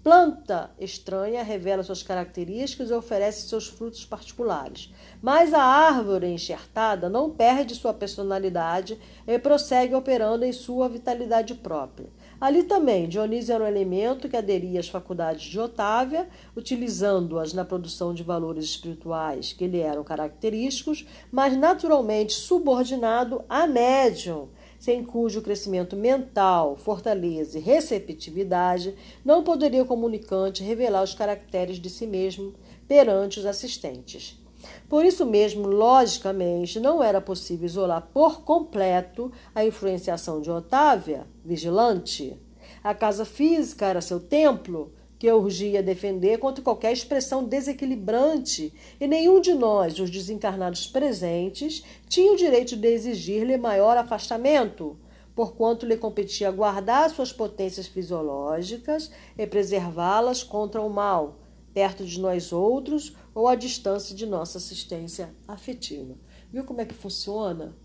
Planta estranha revela suas características e oferece seus frutos particulares. Mas a árvore enxertada não perde sua personalidade e prossegue operando em sua vitalidade própria. Ali também, Dionísio era um elemento que aderia às faculdades de Otávia, utilizando-as na produção de valores espirituais que lhe eram característicos, mas naturalmente subordinado a médium sem cujo crescimento mental, fortaleza e receptividade não poderia o comunicante revelar os caracteres de si mesmo perante os assistentes. Por isso mesmo, logicamente, não era possível isolar por completo a influenciação de Otávia, vigilante. A casa física era seu templo, que urgia defender contra qualquer expressão desequilibrante, e nenhum de nós, os desencarnados presentes, tinha o direito de exigir-lhe maior afastamento, porquanto lhe competia guardar suas potências fisiológicas e preservá-las contra o mal, perto de nós outros ou à distância de nossa assistência afetiva. Viu como é que funciona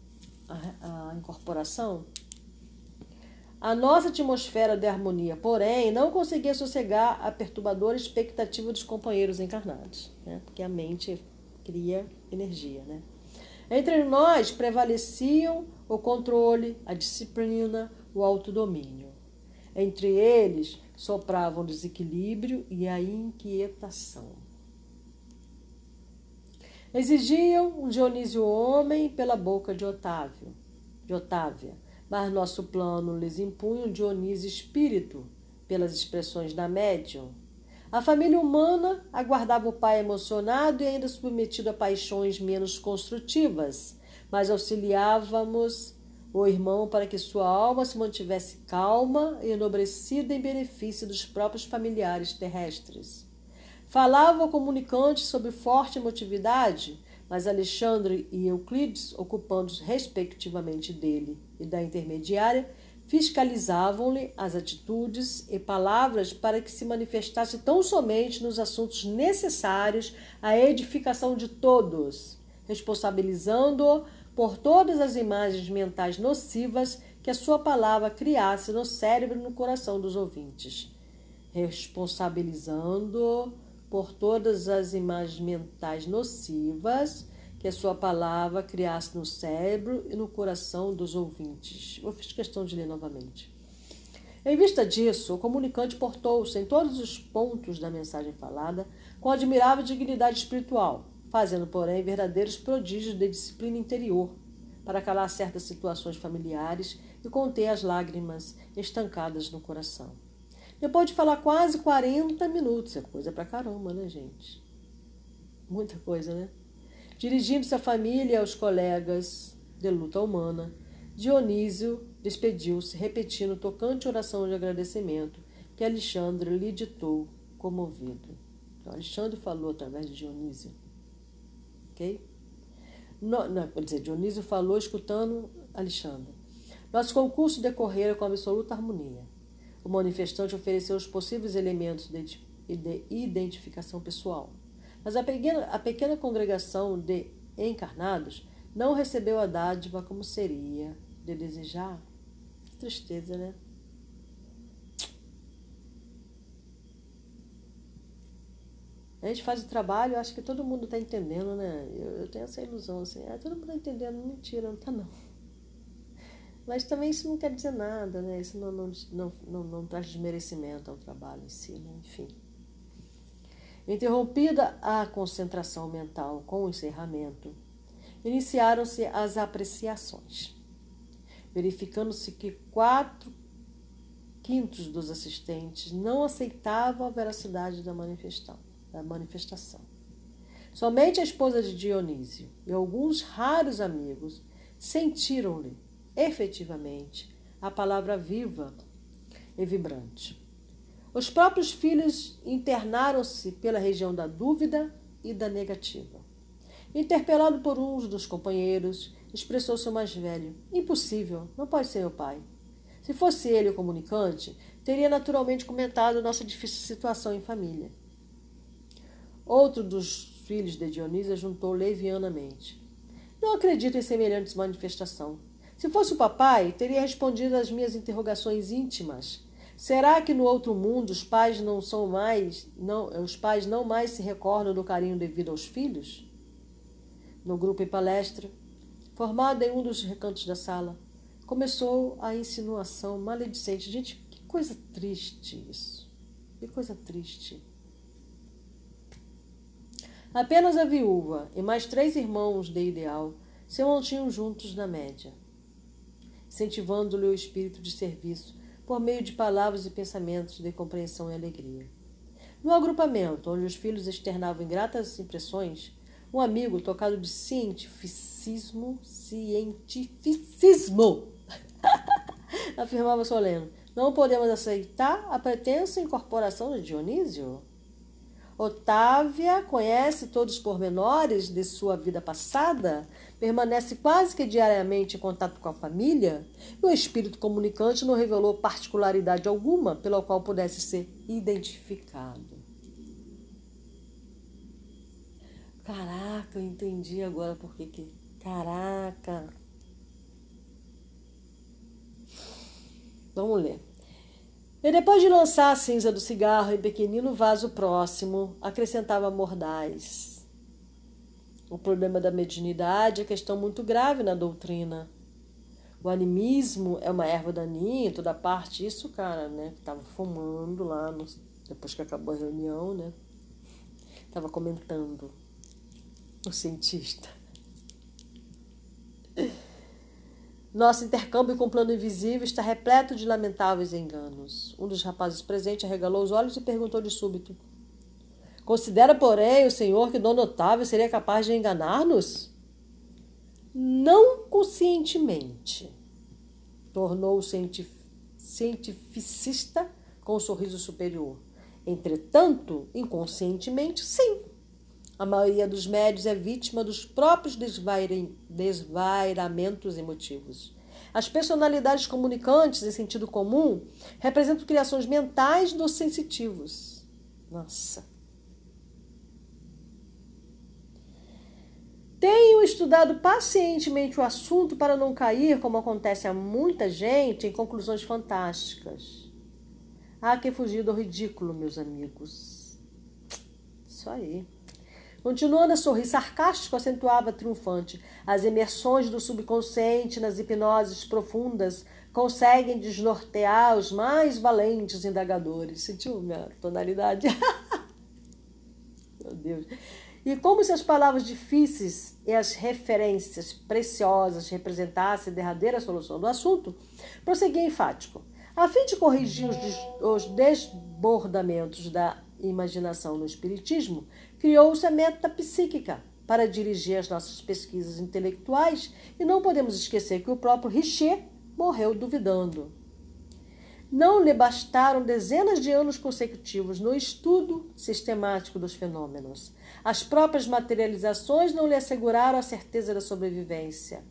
a, a incorporação? A nossa atmosfera de harmonia, porém, não conseguia sossegar a perturbadora expectativa dos companheiros encarnados, né? porque a mente cria energia. Né? Entre nós prevaleciam o controle, a disciplina, o autodomínio. Entre eles sopravam o desequilíbrio e a inquietação. Exigiam um Dionísio homem pela boca de Otávio, de Otávia mas nosso plano lhes impunha Dionísio espírito, pelas expressões da médium. A família humana aguardava o pai emocionado e ainda submetido a paixões menos construtivas, mas auxiliávamos o irmão para que sua alma se mantivesse calma e enobrecida em benefício dos próprios familiares terrestres. Falava o comunicante sobre forte emotividade, mas Alexandre e Euclides, ocupando respectivamente dele e da intermediária, fiscalizavam-lhe as atitudes e palavras para que se manifestasse tão somente nos assuntos necessários à edificação de todos, responsabilizando-o por todas as imagens mentais nocivas que a sua palavra criasse no cérebro e no coração dos ouvintes, responsabilizando por todas as imagens mentais nocivas que a sua palavra criasse no cérebro e no coração dos ouvintes. Eu fiz questão de ler novamente. Em vista disso, o comunicante portou-se em todos os pontos da mensagem falada com admirável dignidade espiritual, fazendo, porém, verdadeiros prodígios de disciplina interior para calar certas situações familiares e conter as lágrimas estancadas no coração. Depois de falar quase 40 minutos, é coisa pra caramba, né, gente? Muita coisa, né? Dirigindo-se à família e aos colegas de luta humana, Dionísio despediu-se, repetindo tocante oração de agradecimento que Alexandre lhe ditou, comovido. Então, Alexandre falou através de Dionísio. Ok? No, não, quer dizer, Dionísio falou escutando Alexandre. Nosso concurso decorrera com absoluta harmonia. O manifestante ofereceu os possíveis elementos de identificação pessoal mas a pequena, a pequena congregação de encarnados não recebeu a dádiva como seria de desejar. Que tristeza, né? A gente faz o trabalho, acho que todo mundo está entendendo, né? Eu, eu, tenho essa ilusão assim, ah, todo mundo está entendendo, mentira, não está não. Mas também isso não quer dizer nada, né? Isso não, não, não, não, não traz desmerecimento ao trabalho em si, né? Enfim. Interrompida a concentração mental com o encerramento, iniciaram-se as apreciações, verificando-se que quatro quintos dos assistentes não aceitavam a veracidade da, da manifestação. Somente a esposa de Dionísio e alguns raros amigos sentiram-lhe, efetivamente, a palavra viva e vibrante. Os próprios filhos internaram-se pela região da dúvida e da negativa. Interpelado por um dos companheiros, expressou seu mais velho: Impossível, não pode ser meu pai. Se fosse ele o comunicante, teria naturalmente comentado nossa difícil situação em família. Outro dos filhos de Dionísia juntou levianamente. Não acredito em semelhantes manifestação. Se fosse o papai, teria respondido às minhas interrogações íntimas Será que no outro mundo os pais não são mais, não, os pais não mais se recordam do carinho devido aos filhos? No grupo em palestra, formado em um dos recantos da sala, começou a insinuação maledicente. Gente, que coisa triste isso. Que coisa triste. Apenas a viúva e mais três irmãos de ideal se mantinham juntos na média, incentivando-lhe o espírito de serviço por meio de palavras e pensamentos de compreensão e alegria. No agrupamento, onde os filhos externavam ingratas impressões, um amigo, tocado de cientificismo, cientificismo, afirmava solene, não podemos aceitar a pretensa incorporação de Dionísio. Otávia conhece todos os pormenores de sua vida passada, permanece quase que diariamente em contato com a família, e o espírito comunicante não revelou particularidade alguma pela qual pudesse ser identificado. Caraca, eu entendi agora por que que. Caraca! Vamos ler. E depois de lançar a cinza do cigarro em pequenino vaso próximo, acrescentava mordaz. O problema da mediunidade é questão muito grave na doutrina. O animismo é uma erva daninha, toda parte. Isso, cara, né? Tava fumando lá, no, depois que acabou a reunião, né? Tava comentando. O cientista. Nosso intercâmbio com o plano invisível está repleto de lamentáveis enganos. Um dos rapazes presentes arregalou os olhos e perguntou de súbito: Considera, porém, o senhor que Dona Otávio seria capaz de enganar-nos? Não conscientemente, tornou o cientificista com um sorriso superior. Entretanto, inconscientemente, sim. A maioria dos médios é vítima dos próprios desvairamentos emotivos. As personalidades comunicantes, em sentido comum, representam criações mentais dos sensitivos. Nossa. Tenho estudado pacientemente o assunto para não cair, como acontece a muita gente, em conclusões fantásticas. Há que fugir do ridículo, meus amigos. Isso aí. Continuando a sorrir sarcástico, acentuava triunfante. As imersões do subconsciente nas hipnoses profundas conseguem desnortear os mais valentes indagadores. Sentiu minha tonalidade? Meu Deus. E como se as palavras difíceis e as referências preciosas representassem a derradeira solução do assunto, prosseguia enfático. A fim de corrigir os desbordamentos da imaginação no Espiritismo, criou-se a metapsíquica para dirigir as nossas pesquisas intelectuais e não podemos esquecer que o próprio Richer morreu duvidando. Não lhe bastaram dezenas de anos consecutivos no estudo sistemático dos fenômenos. As próprias materializações não lhe asseguraram a certeza da sobrevivência.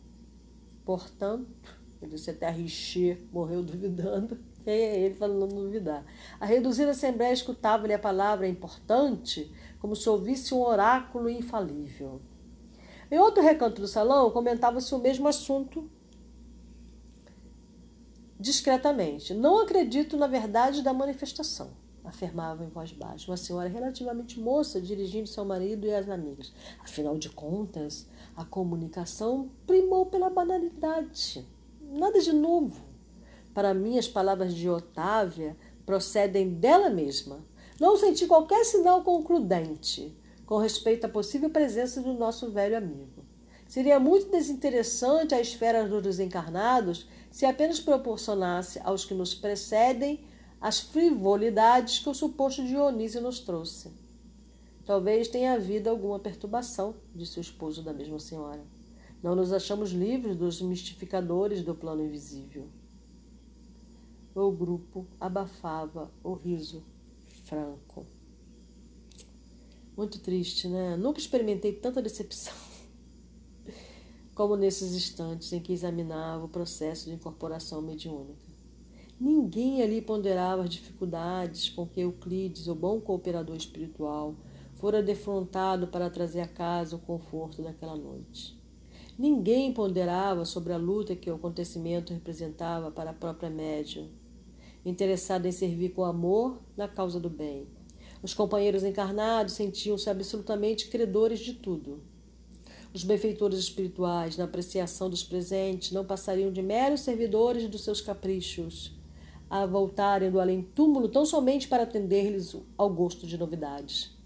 Portanto, ele disse até Richer morreu duvidando. É ele falando duvidar. A reduzida assembleia escutava-lhe a palavra importante como se ouvisse um oráculo infalível. Em outro recanto do salão, comentava-se o mesmo assunto discretamente. Não acredito na verdade da manifestação, afirmava em voz baixa uma senhora relativamente moça dirigindo-se ao marido e às amigas. Afinal de contas, a comunicação primou pela banalidade. Nada de novo. Para mim, as palavras de Otávia procedem dela mesma não senti qualquer sinal concludente com respeito à possível presença do nosso velho amigo. Seria muito desinteressante a esfera dos desencarnados se apenas proporcionasse aos que nos precedem as frivolidades que o suposto Dionísio nos trouxe. Talvez tenha havido alguma perturbação, disse o esposo da mesma senhora. Não nos achamos livres dos mistificadores do plano invisível. O grupo abafava o riso Franco. Muito triste, né? Nunca experimentei tanta decepção como nesses instantes em que examinava o processo de incorporação mediúnica. Ninguém ali ponderava as dificuldades com que Euclides, o bom cooperador espiritual, fora defrontado para trazer a casa o conforto daquela noite. Ninguém ponderava sobre a luta que o acontecimento representava para a própria médium interessado em servir com amor na causa do bem. Os companheiros encarnados sentiam-se absolutamente credores de tudo. Os benfeitores espirituais, na apreciação dos presentes, não passariam de meros servidores dos seus caprichos, a voltarem do além-túmulo tão somente para atender-lhes ao gosto de novidades.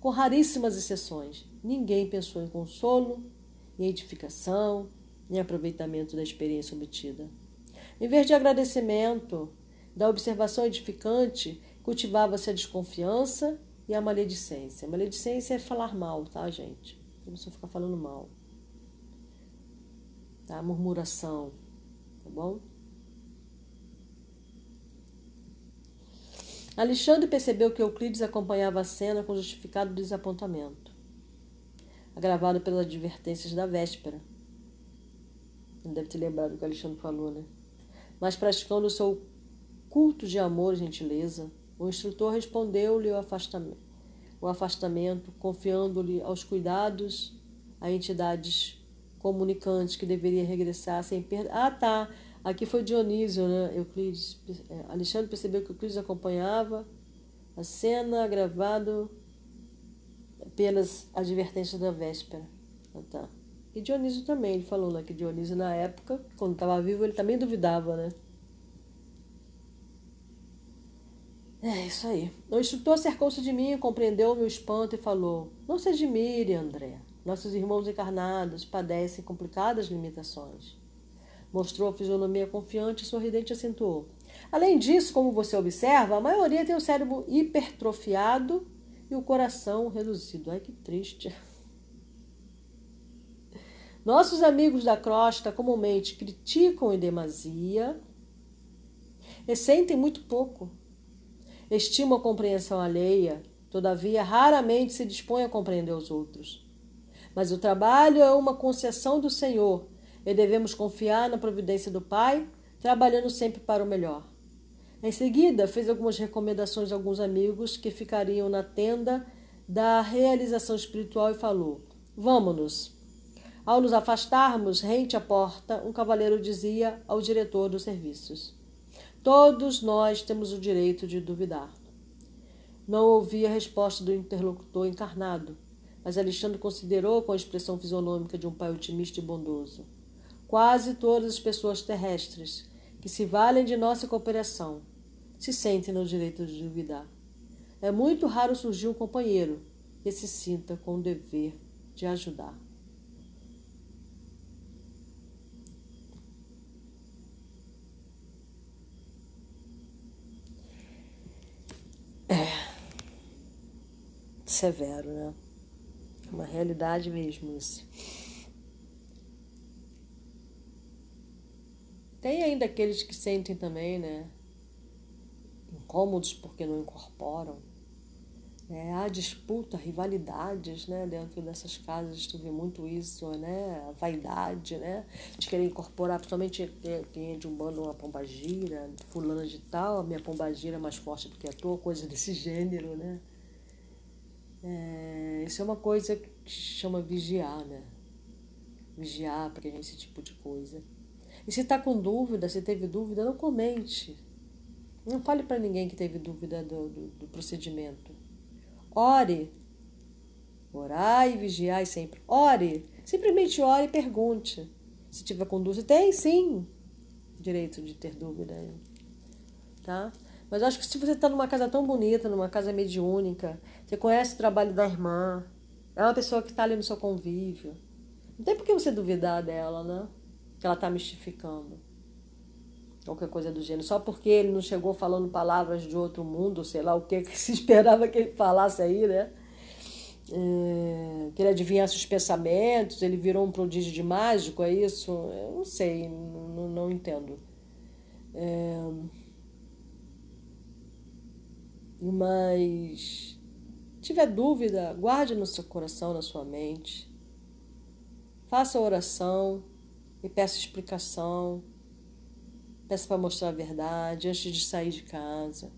Com raríssimas exceções, ninguém pensou em consolo, em edificação, em aproveitamento da experiência obtida. Em vez de agradecimento, da observação edificante, cultivava-se a desconfiança e a maledicência. A maledicência é falar mal, tá, gente? A pessoa ficar falando mal. Tá? Murmuração, tá bom? Alexandre percebeu que Euclides acompanhava a cena com justificado desapontamento, agravado pelas advertências da véspera. Deve ter lembrado o que Alexandre falou, né? Mas praticando o seu culto de amor e gentileza, o instrutor respondeu-lhe o afastamento, o afastamento confiando-lhe aos cuidados a entidades comunicantes que deveria regressar sem perda. Ah, tá. Aqui foi Dionísio, né? Euclides. É, Alexandre percebeu que Euclides acompanhava a cena gravado pelas advertências da véspera. Ah, tá. E Dionísio também, ele falou né, que Dionísio na época, quando estava vivo, ele também duvidava, né? É isso aí. O instrutor cercou-se de mim, compreendeu o meu espanto e falou: Não se admire, André. Nossos irmãos encarnados padecem complicadas limitações. Mostrou a fisionomia confiante e sorridente acentuou. Além disso, como você observa, a maioria tem o cérebro hipertrofiado e o coração reduzido. Ai, que triste. Nossos amigos da crosta comumente criticam em demasia e sentem muito pouco estima a compreensão alheia, todavia raramente se dispõe a compreender os outros. Mas o trabalho é uma concessão do Senhor e devemos confiar na providência do Pai, trabalhando sempre para o melhor. Em seguida, fez algumas recomendações a alguns amigos que ficariam na tenda da realização espiritual e falou: Vamos-nos. Ao nos afastarmos, rente à porta, um cavaleiro dizia ao diretor dos serviços: Todos nós temos o direito de duvidar. Não ouvi a resposta do interlocutor encarnado, mas Alexandre considerou com a expressão fisionômica de um pai otimista e bondoso. Quase todas as pessoas terrestres que se valem de nossa cooperação se sentem no direito de duvidar. É muito raro surgir um companheiro que se sinta com o dever de ajudar. É severo, né? É uma realidade mesmo isso. Tem ainda aqueles que sentem também, né? Incômodos porque não incorporam. É, há disputa, rivalidades, né? Dentro dessas casas tu vê muito isso, né? A vaidade, né? De querer incorporar, principalmente quem é de um bando, uma pombagira, fulana de tal, a minha pombagira é mais forte do que a tua, coisa desse gênero, né? É, isso é uma coisa que chama vigiar, né? Vigiar para esse tipo de coisa. E se está com dúvida, se teve dúvida, não comente. Não fale para ninguém que teve dúvida do, do, do procedimento. Ore. Orar e vigiar sempre. Ore. Simplesmente ore e pergunte. Se tiver com dúvida, tem sim direito de ter dúvida. Tá? Mas acho que se você está numa casa tão bonita, numa casa mediúnica, você conhece o trabalho da irmã, é uma pessoa que está ali no seu convívio, não tem por que você duvidar dela, né? Que ela está mistificando. Qualquer coisa do gênero. Só porque ele não chegou falando palavras de outro mundo, sei lá o que, que se esperava que ele falasse aí, né? É, que ele adivinhasse os pensamentos, ele virou um prodígio de mágico, é isso? Eu não sei, não, não entendo. É, mas tiver dúvida, guarde no seu coração, na sua mente. Faça oração e peça explicação. Peça para mostrar a verdade antes de sair de casa.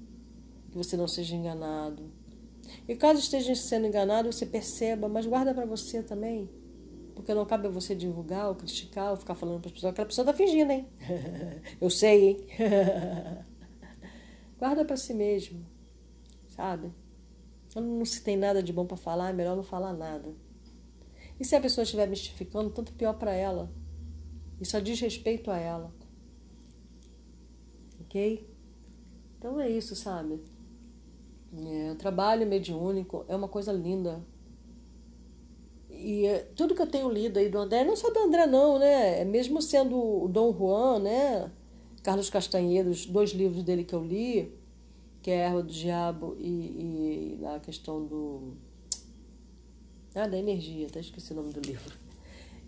Que você não seja enganado. E caso esteja sendo enganado, você perceba, mas guarda para você também. Porque não cabe a você divulgar ou criticar ou ficar falando para as pessoas. Aquela pessoa está fingindo, hein? Eu sei, hein? guarda para si mesmo sabe? Quando não se tem nada de bom para falar, é melhor não falar nada. E se a pessoa estiver mistificando, tanto pior para ela. Isso só diz respeito a ela. Ok? Então é isso, sabe? É, o trabalho mediúnico é uma coisa linda. E é, tudo que eu tenho lido aí do André, não só do André não, né? É mesmo sendo o Dom Juan, né? Carlos Castanheira, os dois livros dele que eu li, que é Erva do Diabo e, e a questão do. Ah, da energia, até esqueci o nome do livro.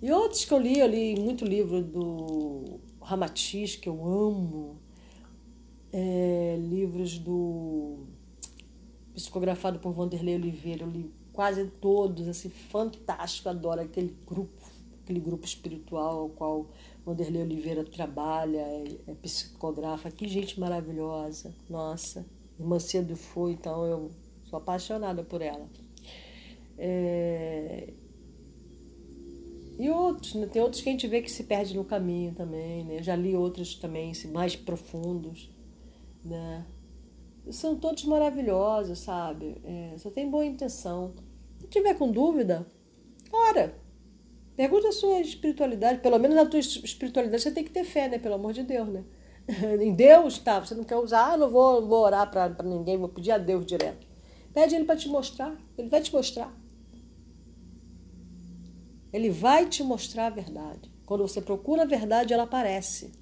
E outros que eu li, eu li muito livro do Ramatiz, que eu amo. É, livros do. psicografado por Vanderlei Oliveira, eu li quase todos, assim, fantástico, adoro aquele grupo, aquele grupo espiritual ao qual Vanderlei Oliveira trabalha, é, é psicografa, que gente maravilhosa, nossa. Irmã Cedo foi, então eu sou apaixonada por ela. É... E outros, né? tem outros que a gente vê que se perde no caminho também, né? Eu já li outros também, assim, mais profundos, né? São todos maravilhosos, sabe? É, só tem boa intenção. Se tiver com dúvida, ora, pergunta a sua espiritualidade. Pelo menos na tua espiritualidade você tem que ter fé, né? Pelo amor de Deus, né? em Deus, tá? Você não quer usar, ah, não vou, vou orar para ninguém, vou pedir a Deus direto. Pede ele para te mostrar, ele vai te mostrar. Ele vai te mostrar a verdade. Quando você procura a verdade, ela aparece.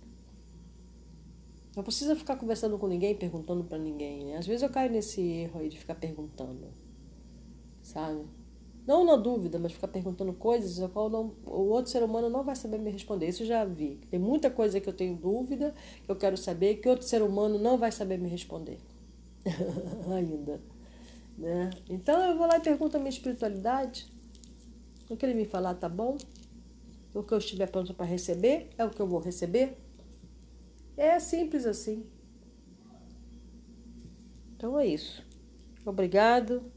Não precisa ficar conversando com ninguém, perguntando para ninguém. Né? Às vezes eu caio nesse erro aí de ficar perguntando, sabe? Não na dúvida, mas ficar perguntando coisas a qual não, o outro ser humano não vai saber me responder. Isso eu já vi. Tem muita coisa que eu tenho dúvida, que eu quero saber, que outro ser humano não vai saber me responder. Ainda. Né? Então eu vou lá e pergunto a minha espiritualidade. O que ele me falar tá bom? O que eu estiver pronto para receber é o que eu vou receber. É simples assim. Então é isso. Obrigado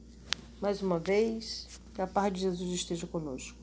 mais uma vez. Que a paz de Jesus esteja conosco.